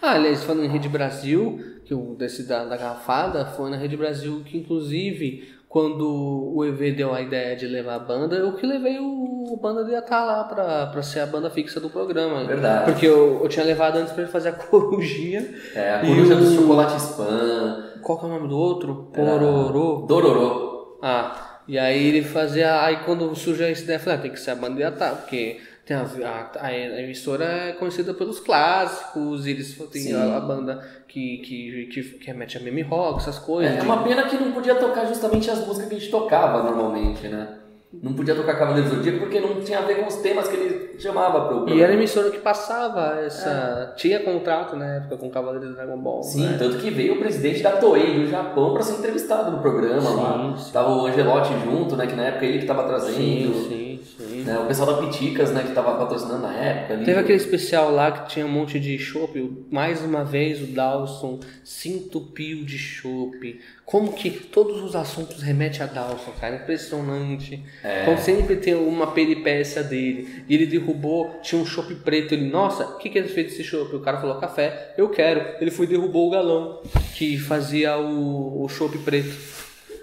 Ah, aliás, falando em Rede Brasil, que o desse da, da garrafada foi na Rede Brasil que, inclusive, quando o EV deu a ideia de levar a banda, eu que levei o, o banda de estar lá pra, pra ser a banda fixa do programa. Verdade. Porque eu, eu tinha levado antes pra ele fazer a corujinha. É, a o- do chocolate spam. Qual que é o nome do outro? Pororô. Dororô. Ah, e aí ele fazia. Aí quando surgiu essa ideia, eu falei, ah, tem que ser a banda de Atá, porque tem a, a, a emissora é conhecida pelos clássicos, e eles têm a, a banda que, que, que, que remete a meme rock, essas coisas. É, é uma pena que não podia tocar justamente as músicas que a gente tocava normalmente, né? Não podia tocar Cavaleiro do Zodíaco porque não tinha a ver com os temas que ele chamava pro E programa. era a emissora que passava essa. Tinha contrato na época com o Cavaleiro do Dragon Ball. Sim, né? tanto que veio o presidente da Toei do Japão para ser entrevistado no programa Sim, lá. sim. Tava o Angelotti junto, né? Que na época ele que tava trazendo. Sim, sim. Né, O pessoal da Piticas, né? Que tava patrocinando na época. Ali. Teve aquele especial lá que tinha um monte de chopp. Mais uma vez o Dawson se entupiu de chopp. Como que todos os assuntos remetem a Dawson, cara. Impressionante. É. Então sempre tem uma peripécia dele. E ele derrubou, tinha um chopp preto. Ele, nossa, o que, que ele fez desse chopp? O cara falou café, eu quero. Ele foi e derrubou o galão que fazia o, o chopp preto.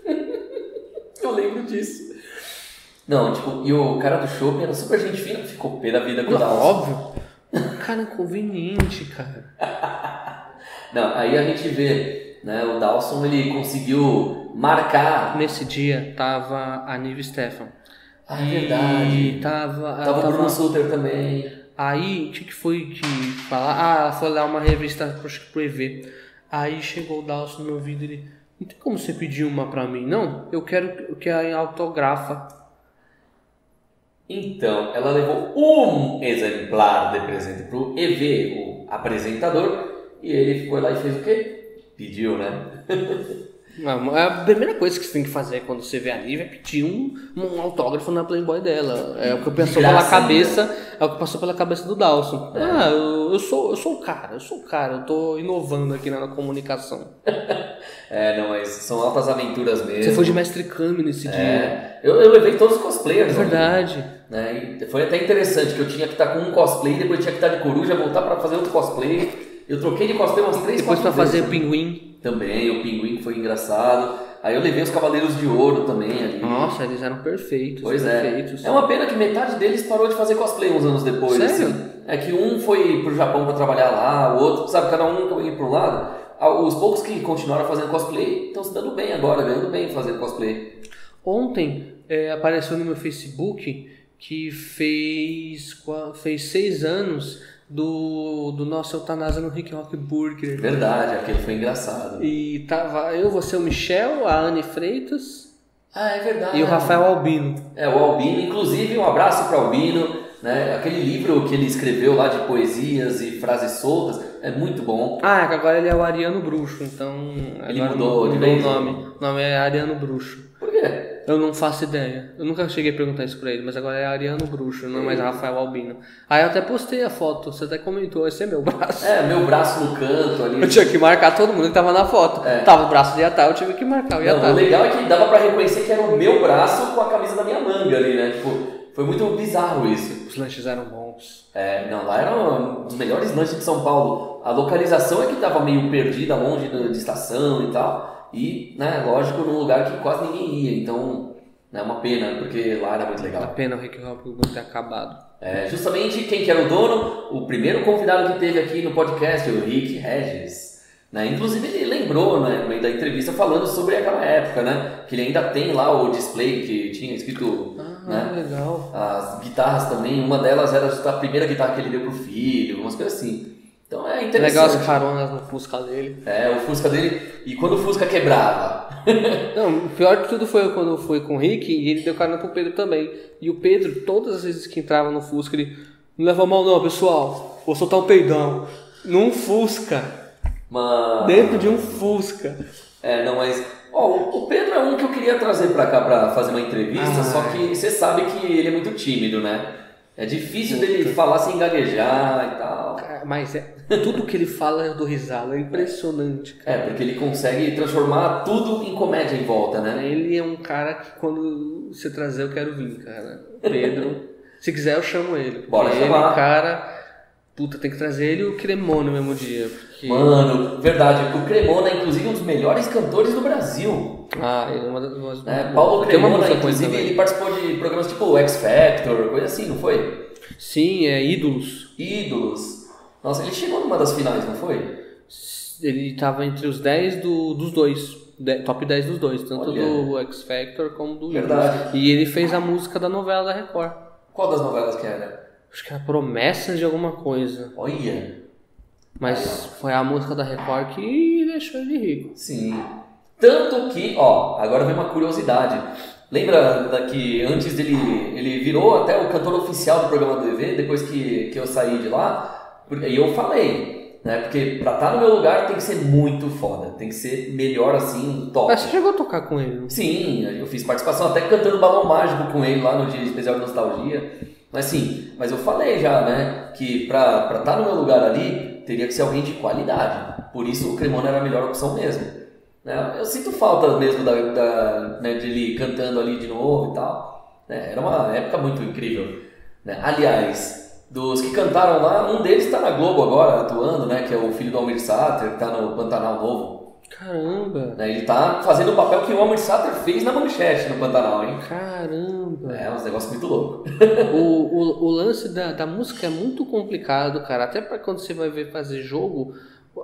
Eu lembro disso. Não, tipo, e o cara do shopping era super gente fina, ficou pé da vida com o Não, óbvio. Cara inconveniente, cara. Não, aí a gente vê, né? O Dawson ele conseguiu marcar. Nesse dia tava a Nive Stefan. Ah, é verdade. E tava. Tava o Bruno Suter também. Aí, o que, que foi que falar? Ah, foi lá uma revista acho que pro EV. Aí chegou o Dawson no meu ouvido e ele. Não tem como você pedir uma pra mim? Não, eu quero que a autografa. Então, ela levou um exemplar de presente pro EV, o apresentador, e ele foi lá e fez o quê? Pediu, né? Ah, A primeira coisa que você tem que fazer quando você vê a Nive é pedir um, um autógrafo na Playboy dela. É o que passou pela cabeça. É o que passou pela cabeça do Dawson. Ah, eu, eu sou, eu sou o cara, eu sou o cara, eu tô inovando aqui na comunicação. É, não, mas são altas aventuras mesmo. Você foi de mestre Kami nesse dia. É, eu, eu levei todos os cosplayers. É verdade. Né? E foi até interessante que eu tinha que estar com um cosplay, depois tinha que estar de coruja, voltar pra fazer outro cosplay. Eu troquei de cosplay umas três, Depois quatro fazer vezes. pinguim. Também, o pinguim foi engraçado. Aí eu levei os Cavaleiros de Ouro também ali. Nossa, eles eram perfeitos. Pois é. perfeitos. É uma pena que metade deles parou de fazer cosplay uns anos depois. Sério? assim. É que um foi pro Japão pra trabalhar lá, o outro, sabe, cada um ia pro lado. Os poucos que continuaram fazendo cosplay estão se dando bem agora, ganhando bem fazendo cosplay. Ontem é, apareceu no meu Facebook que fez, fez seis anos do, do nosso eutanásia no Rick Rock Burger. Verdade, aquele foi engraçado. E tava eu, você, o Michel, a Anne Freitas Ah, é verdade. e o Rafael Albino. É, o Albino, inclusive um abraço para Albino, né? Aquele livro que ele escreveu lá de poesias e frases soltas é muito bom. Ah, agora ele é o Ariano Bruxo, então. Ele agora mudou de o nome. O nome é Ariano Bruxo. Eu não faço ideia. Eu nunca cheguei a perguntar isso pra ele, mas agora é Ariano Bruxo, não é mais Rafael Albino. Aí eu até postei a foto, você até comentou, esse é meu braço. É, meu braço no canto ali. Eu tinha que marcar todo mundo que tava na foto. É. Tava o braço de Yatai, eu tive que marcar o Não, o legal é que dava pra reconhecer que era o meu braço com a camisa da minha manga ali, né? Tipo, foi muito bizarro isso. Os lanches eram bons. É, não, lá era um dos melhores lanches de São Paulo. A localização é que tava meio perdida, longe de estação e tal. E, né, lógico, num lugar que quase ninguém ia. Então, é uma pena, porque lá era muito legal. pena o Rick Rock ter acabado. É, justamente quem que era o dono, o primeiro convidado que teve aqui no podcast, o Rick Regis. Né? Inclusive ele lembrou né, no meio da entrevista falando sobre aquela época, né? Que ele ainda tem lá o display que tinha escrito Ah, né? legal. as guitarras também. Uma delas era a primeira guitarra que ele deu pro filho, umas coisas assim. Então é interessante. Legal as caronas no Fusca dele. É, o Fusca dele. E quando o Fusca quebrava? Não, o pior de tudo foi quando eu fui com o Rick e ele deu carona pro Pedro também. E o Pedro, todas as vezes que entrava no Fusca, ele não leva mal não, pessoal. Vou soltar um peidão. Num Fusca. Mas. Dentro de um Fusca. É, não, mas. Ó, o- o Pedro é um que eu queria trazer pra cá pra fazer uma entrevista, Ah. só que você sabe que ele é muito tímido, né? É difícil dele falar sem gaguejar e tal. Cara, Mas é, tudo que ele fala eu dou risada. É impressionante, cara. É, porque ele consegue transformar tudo em comédia em volta, né? Ele é um cara que quando você trazer eu quero vir, cara. Pedro. se quiser eu chamo ele. Bora ele, chamar. cara. Puta, tem que trazer ele e o Cremone no mesmo dia. Porque... Mano, verdade, o Cremona é inclusive um dos melhores cantores do Brasil. Ah, ele é uma das vozes. Né? Paulo Cremona, inclusive, ele participou de programas tipo X Factor, coisa assim, não foi? Sim, é Ídolos. Ídolos. Nossa, ele chegou numa das finais, não foi? Ele tava entre os 10 do, dos dois. De- top 10 dos dois, tanto Olha. do X Factor como do Verdade. Ídolos. E ele fez a música da novela da Record. Qual das novelas que era? Acho que era Promessas de alguma coisa. Olha. Mas foi a música da Record que deixou ele rico. Sim. Tanto que, ó, agora vem uma curiosidade. Lembra da que antes dele. Ele virou até o cantor oficial do programa do EV, depois que, que eu saí de lá? E eu falei, né? Porque pra estar no meu lugar tem que ser muito foda. Tem que ser melhor assim, top. Mas você chegou a tocar com ele? Sim, eu fiz participação até cantando balão mágico com ele lá no dia especial de nostalgia. Mas sim, mas eu falei já, né, que pra estar tá no meu lugar ali, teria que ser alguém de qualidade. Por isso o Cremona era a melhor opção mesmo. Né? Eu sinto falta mesmo da, da, né, de ele cantando ali de novo e tal. né? Era uma época muito incrível. Né? Aliás, dos que cantaram lá, um deles está na Globo agora, atuando, né, que é o filho do Almir Sater, que está no Pantanal Novo. Caramba! Né? Ele tá fazendo o papel que o Almir Sater fez na manchete no Pantanal, hein? Caramba! É, uns negócios muito loucos. o, o, o lance da, da música é muito complicado, cara. Até pra quando você vai ver fazer jogo,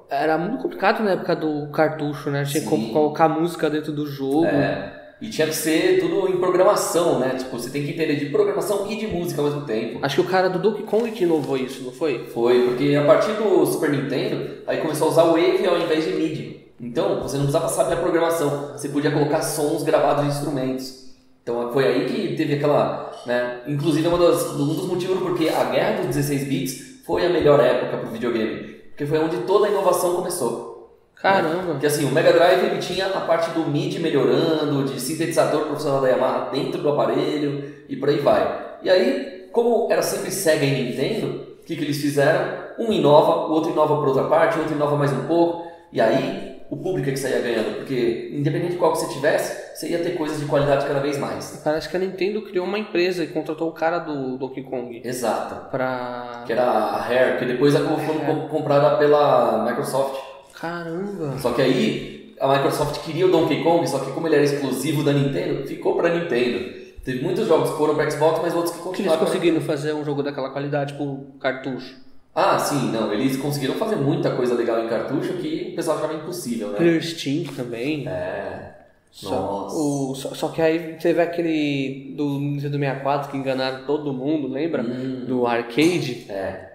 era muito complicado na época do cartucho, né? Tinha que Sim. colocar música dentro do jogo. É. E tinha que ser tudo em programação, né? Tipo, você tem que entender de programação e de música ao mesmo tempo. Acho que o cara do Donkey Kong que inovou isso, não foi? Foi, porque a partir do Super Nintendo, aí começou a usar o Wave ao invés de MIDI. Então, você não precisava saber a programação, você podia colocar sons gravados em instrumentos. Então, foi aí que teve aquela, né? Inclusive, é das, um dos motivos porque a guerra dos 16 bits foi a melhor época pro videogame. Porque foi onde toda a inovação começou. Caramba! Porque assim, o Mega Drive ele tinha a parte do MIDI melhorando, de sintetizador profissional da Yamaha dentro do aparelho e por aí vai. E aí, como era sempre Sega e Nintendo, o que, que eles fizeram? Um inova, o outro inova por outra parte, o outro inova mais um pouco, e aí o público é que saía ganhando, porque independente de qual que você tivesse, você ia ter coisas de qualidade cada vez mais. Parece que a Nintendo criou uma empresa e contratou o cara do Donkey Kong Exato. pra. Que era a Rare, que depois acabou sendo com- comprada pela Microsoft. Caramba! Só que aí a Microsoft queria o Donkey Kong, só que como ele era exclusivo da Nintendo, ficou pra Nintendo. Teve muitos jogos que foram pra Xbox, mas outros que Como que eles continuaram. conseguiram fazer um jogo daquela qualidade pro cartucho? Ah, sim, não. Eles conseguiram fazer muita coisa legal em cartucho que o pessoal achava impossível, né? Clear Steam também. É. Só, Nossa. o, só, só que aí teve aquele do Nintendo 64 que enganaram todo mundo, lembra? Hum. Do arcade. É.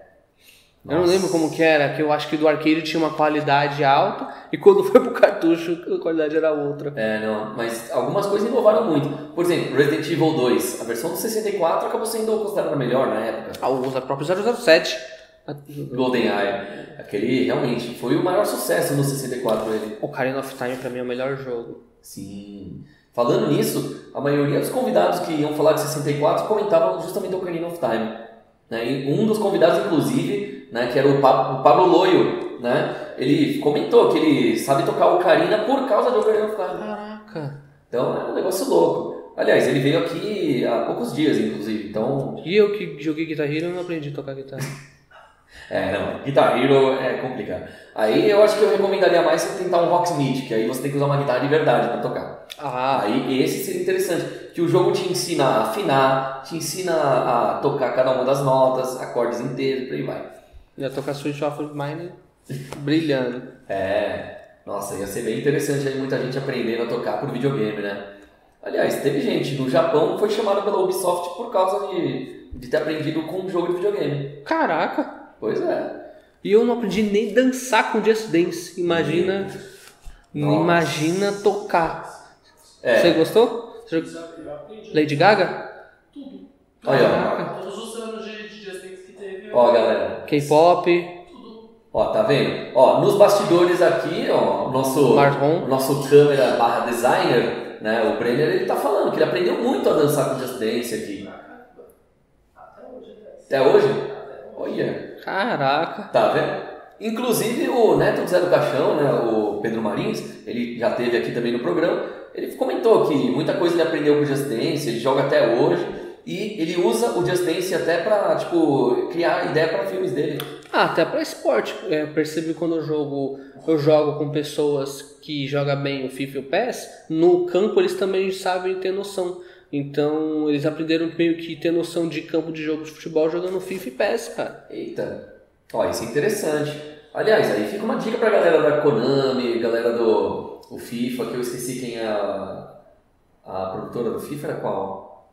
Eu não Nossa. lembro como que era, que eu acho que do arcade tinha uma qualidade alta e quando foi pro cartucho a qualidade era outra. É, não, mas algumas coisas inovaram muito. Por exemplo, Resident Evil 2, a versão do 64 acabou sendo considerada melhor na época. Ah, usa próprio 007. GoldenEye, aquele realmente foi o maior sucesso no 64 ele. Ocarina of Time pra mim é o melhor jogo. Sim. Falando nisso, a maioria dos convidados que iam falar de 64 comentavam justamente o Ocarina of Time. Né? E um dos convidados, inclusive, né, que era o, Pa- o Pablo Loio, né, ele comentou que ele sabe tocar Ocarina por causa do Ocarina of Time. Caraca. Então é um negócio louco. Aliás, ele veio aqui há poucos dias, inclusive. Então, E eu que joguei Guitar Hero eu não aprendi a tocar guitarra. é, não, Guitar Hero é complicado. Aí eu acho que eu recomendaria mais você tentar um Rocksmith, que aí você tem que usar uma guitarra de verdade para tocar. Ah, Aí esse seria interessante, que o jogo te ensina a afinar, te ensina a tocar cada uma das notas, acordes inteiros, por aí vai. ia tocar Switch of Mine brilhando. É, nossa, ia ser bem interessante aí muita gente aprendendo a tocar por videogame, né? Aliás, teve gente no Japão que foi chamada pela Ubisoft por causa de, de ter aprendido com um jogo de videogame. Caraca. Pois é. E eu não aprendi nem dançar com Just Dance. Imagina. Nossa. Imagina tocar. É. Você gostou? Você. Lady Gaga? Tudo. Olha. Todos os anos de, Just Dance que teve. Ó, galera. K-pop? Ó, tá vendo? Ó, nos bastidores aqui, ó, o nosso, nosso câmera barra designer, né, o Brenner, ele tá falando que ele aprendeu muito a dançar com Just Dance aqui. Até hoje, né? Até hoje? Até hoje. Olha, Caraca. tá vendo? Inclusive o neto do Zé do Caixão, né, o Pedro Marins, ele já teve aqui também no programa, ele comentou que muita coisa ele aprendeu com o Just Dance, ele joga até hoje, e ele usa o Just Dance até pra, tipo, criar ideia pra filmes dele. Ah, até pra esporte. É, eu percebi quando eu jogo, eu jogo com pessoas que jogam bem o FIFA e o PES, no campo eles também sabem ter noção. Então eles aprenderam meio que ter noção de campo de jogo de futebol jogando FIFA e PES, cara. Eita, ó, isso é interessante. Aliás, aí fica uma dica pra galera da Konami, galera do o FIFA, que eu esqueci quem é a, a produtora do FIFA, era qual?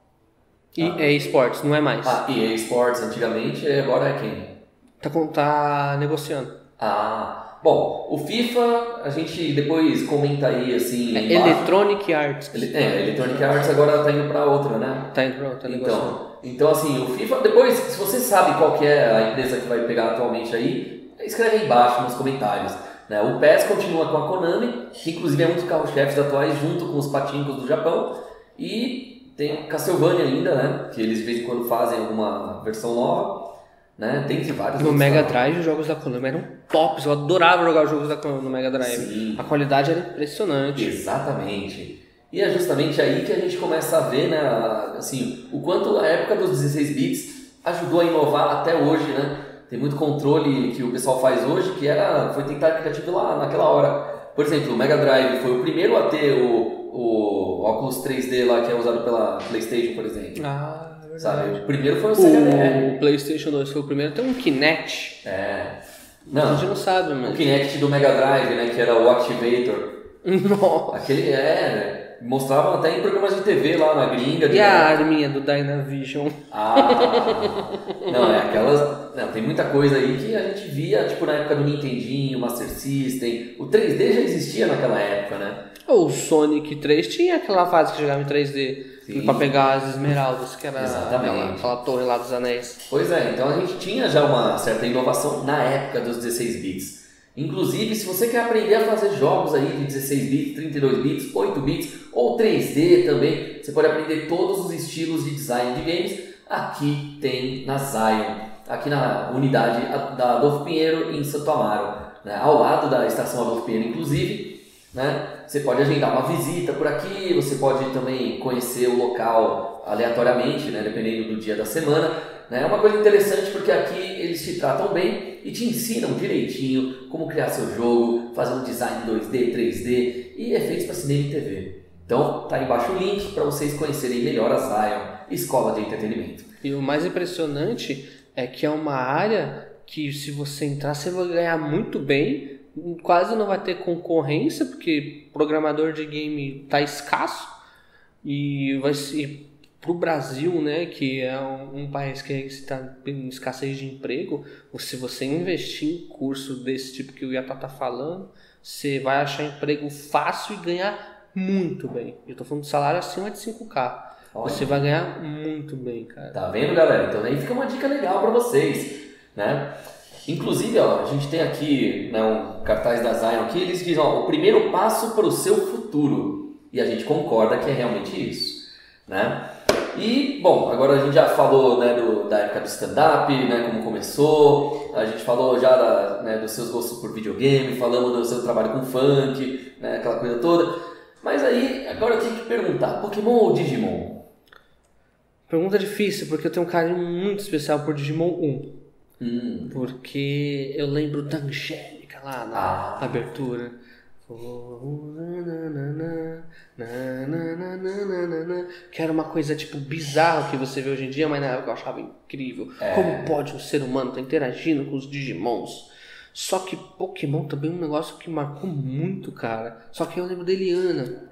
E é esportes, não é mais. Ah, EA Sports antigamente, e agora é quem? Tá, tá negociando. Ah, bom, o FIFA, a gente depois comenta aí, assim, É. Electronic Arts. Ele- É, Electronic Arts agora tá indo pra outra, né? Tá indo pra tá negociando. Então, então, assim, o FIFA, depois, se você sabe qual que é a empresa que vai pegar atualmente aí, escreve aí embaixo nos comentários. Né? O PES continua com a Konami, que inclusive é um dos carros-chefes atuais, junto com os patincos do Japão, e tem Castlevania ainda, né? Que eles de vez em quando fazem alguma versão nova, né? Tem vários No Mega. Drive os jogos da Konami eram tops. Eu adorava jogar os jogos da Konami no Mega Drive. Sim. A qualidade era impressionante. Exatamente. E é justamente aí que a gente começa a ver, né, assim, o quanto a época dos 16 bits ajudou a inovar até hoje, né? Tem muito controle que o pessoal faz hoje que era foi tentar criativo lá naquela hora. Por exemplo, o Mega Drive foi o primeiro a ter o, o óculos 3D lá que é usado pela PlayStation, por exemplo. Ah, verdade. Sabe? O primeiro foi o CDR. O PlayStation 2 foi o primeiro. Tem um Kinect. É. A Não, gente não sabe, o mas. Kinect do Mega Drive, né, que era o Activator. Nossa. Aquele é, né? Mostravam até em programas de TV lá na gringa. E a arminha do Dynavision? Ah, não, é aquelas. Não, tem muita coisa aí que a gente via, tipo, na época do Nintendinho, Master System. O 3D já existia naquela época, né? O Sonic 3 tinha aquela fase que jogava em 3D Sim. pra pegar as esmeraldas, que era Exatamente. aquela, torre lá dos anéis. Pois é, então a gente tinha já uma certa inovação na época dos 16 bits. Inclusive, se você quer aprender a fazer jogos aí de 16 bits, 32 bits, 8 bits ou 3D também, você pode aprender todos os estilos de design de games. Aqui tem na Zion, aqui na unidade da Adolfo Pinheiro em Santo Amaro, né? ao lado da estação Adolfo Pinheiro, inclusive. Né? Você pode agendar uma visita por aqui, você pode também conhecer o local aleatoriamente, né? dependendo do dia da semana. né? É uma coisa interessante porque aqui eles te tratam bem e te ensinam direitinho como criar seu jogo, fazer um design 2D, 3D e efeitos para cinema e TV. Então tá aí embaixo o link para vocês conhecerem melhor a Zion, Escola de Entretenimento. E o mais impressionante é que é uma área que se você entrar você vai ganhar muito bem, quase não vai ter concorrência, porque programador de game tá escasso. E vai ser pro Brasil, né, que é um, um país que está em escassez de emprego, se você investir em curso desse tipo que o Iatá tá falando, você vai achar emprego fácil e ganhar muito bem. Eu tô falando de salário acima de 5K. Olha. Você vai ganhar muito bem, cara. Tá vendo, galera? Então aí fica uma dica legal para vocês, né? Inclusive, ó, a gente tem aqui né, um cartaz da Zion aqui, eles dizem, ó, o primeiro passo para o seu futuro. E a gente concorda que é realmente isso, né? E, bom, agora a gente já falou né, do, da época do stand-up, né, como começou, a gente falou já da, né, dos seus gostos por videogame, falamos do seu trabalho com funk, né, aquela coisa toda. Mas aí, agora eu tenho que perguntar, Pokémon ou Digimon? Pergunta difícil, porque eu tenho um carinho muito especial por Digimon 1. Hum, Porque eu lembro da Angélica lá na Ah. abertura. Que era uma coisa tipo bizarra que você vê hoje em dia, mas na época eu achava incrível. É. Como pode um ser humano estar interagindo com os Digimons? Só que Pokémon também é um negócio que marcou muito, cara. Só que eu lembro da Eliana.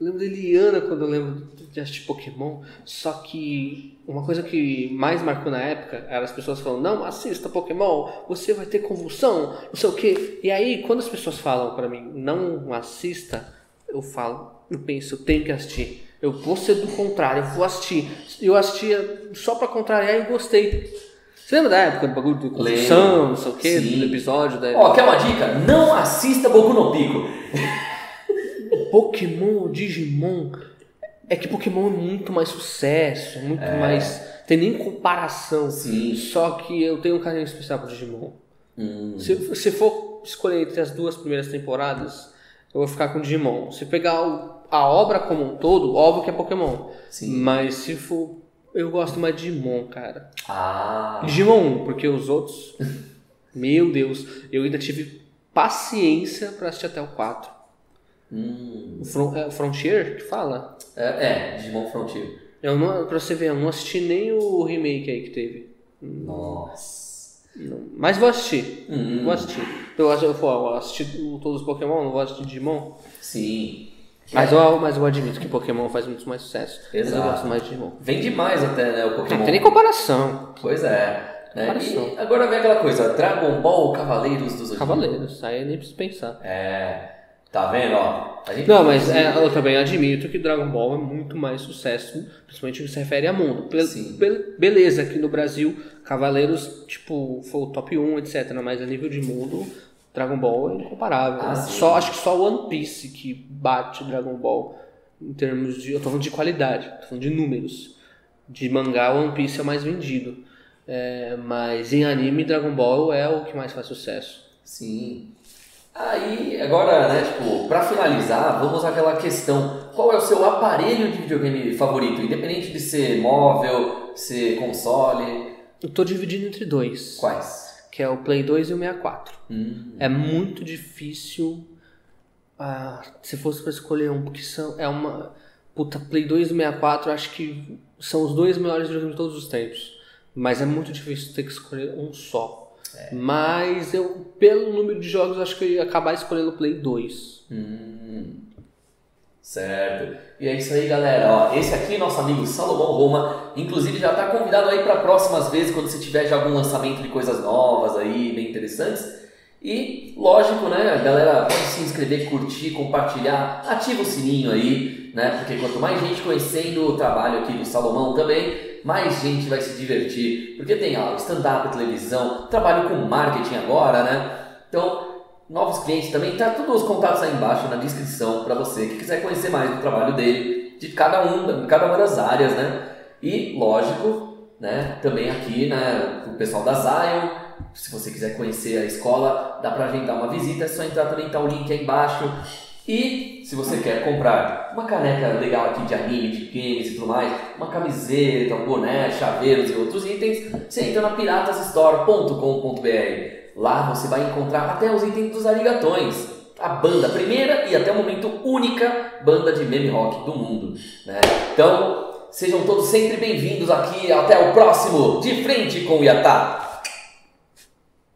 Eu lembro da Eliana quando eu lembro de assistir Pokémon. Só que uma coisa que mais marcou na época era as pessoas falando: não, assista Pokémon, você vai ter convulsão, não sei o quê. E aí, quando as pessoas falam pra mim, não assista, eu falo, eu penso, eu tenho que assistir. Eu vou ser do contrário, eu vou assistir. Eu assistia só pra contrariar e gostei. Você lembra da época do bagulho do convulsão, não sei o quê, Sim. do episódio da Ó, quer uma dica? Não assista Boku no Pico. Pokémon, Digimon. É que Pokémon é muito mais sucesso, muito mais. Tem nem comparação. Sim. Só que eu tenho um carinho especial pro Digimon. Hum, Se, se for escolher entre as duas primeiras temporadas, eu vou ficar com Digimon. Se pegar o- a obra como um todo, óbvio que é Pokémon. Sim. Mas se for. Eu gosto mais de Digimon, cara. Ah, Digimon 1, porque os outros. meu Deus, eu ainda tive paciência pra assistir até o 4. Hum, é Frontier que fala? é, é, Digimon Frontier. Eu não, pra você ver, eu não assisti nem o remake aí que teve. Nossa. Não. Mas vou assistir. Hum. Vou assistir. Eu, eu, vou assistir o- todos os Pokémon, não vou assistir Digimon. Sim. Mas eu, mas eu admito que Pokémon faz muito mais sucesso. Mas eu Exato. gosto mais de Digimon. Vem demais até, né, o Pokémon. Não tem nem comparação. Pois é. Né? Agora vem aquela coisa, Dragon Ball Cavaleiros dos Zodíaco. Cavaleiros, aí eu nem preciso pensar. É, tá vendo, ó? Não, mas é, eu também admito que Dragon Ball é muito mais sucesso, principalmente no que se refere a mundo. Sim. be- beleza, aqui no Brasil, Cavaleiros, tipo, foi o top 1, etc. Mas a nível de mundo, Dragon Ball é incomparável. Ah, né? Só, acho que só One Piece que bate Dragon Ball em termos de. Eu tô falando de qualidade, tô falando de números. De mangá, One Piece é o mais vendido. É, mas em anime, Dragon Ball é o que mais faz sucesso. Sim. Aí, agora, né, tipo, pra finalizar, vamos àquela questão. Qual é o seu aparelho de videogame favorito? Independente de ser móvel, ser console, Eu tô dividindo entre dois. quais? que é o Play 2 e o 64. Hum, É muito difícil ah, se fosse para escolher um, porque são, é uma. Puta, Play 2 e 64 eu acho que são os dois melhores videogames de todos os tempos. Mas é muito difícil ter que escolher um só. Mas eu, pelo número de jogos, acho que eu ia acabar escolhendo o Play 2. hum. Certo. E é isso aí, galera. Ó, esse aqui é nosso amigo Salomão Roma. Inclusive já está convidado aí para próximas vezes quando você tiver já algum lançamento de coisas novas aí, bem interessantes. E, lógico, né, galera pode se inscrever, curtir, compartilhar, ativa o sininho aí, né, porque quanto mais gente conhecendo o trabalho aqui do Salomão também, mais gente vai se divertir, porque tem aula, stand-up, televisão, trabalho com marketing agora, né, então, novos clientes também, tá todos os contatos aí embaixo na descrição para você que quiser conhecer mais do trabalho dele, de cada um, de cada uma das áreas, né, e, lógico, né, também aqui, né, o pessoal da Zion, se você quiser conhecer a escola, dá pra agendar uma visita, é só entrar também, tá o link aí embaixo. E se você quer comprar uma caneca legal aqui de anime, de games e tudo mais, uma camiseta, um boné, chaveiros e outros itens, você entra na piratasstore.com.br. Lá você vai encontrar até os itens dos arigatões. A banda, primeira e até o momento única banda de meme rock do mundo. Né? Então, sejam todos sempre bem-vindos aqui. Até o próximo De Frente com o Yatá.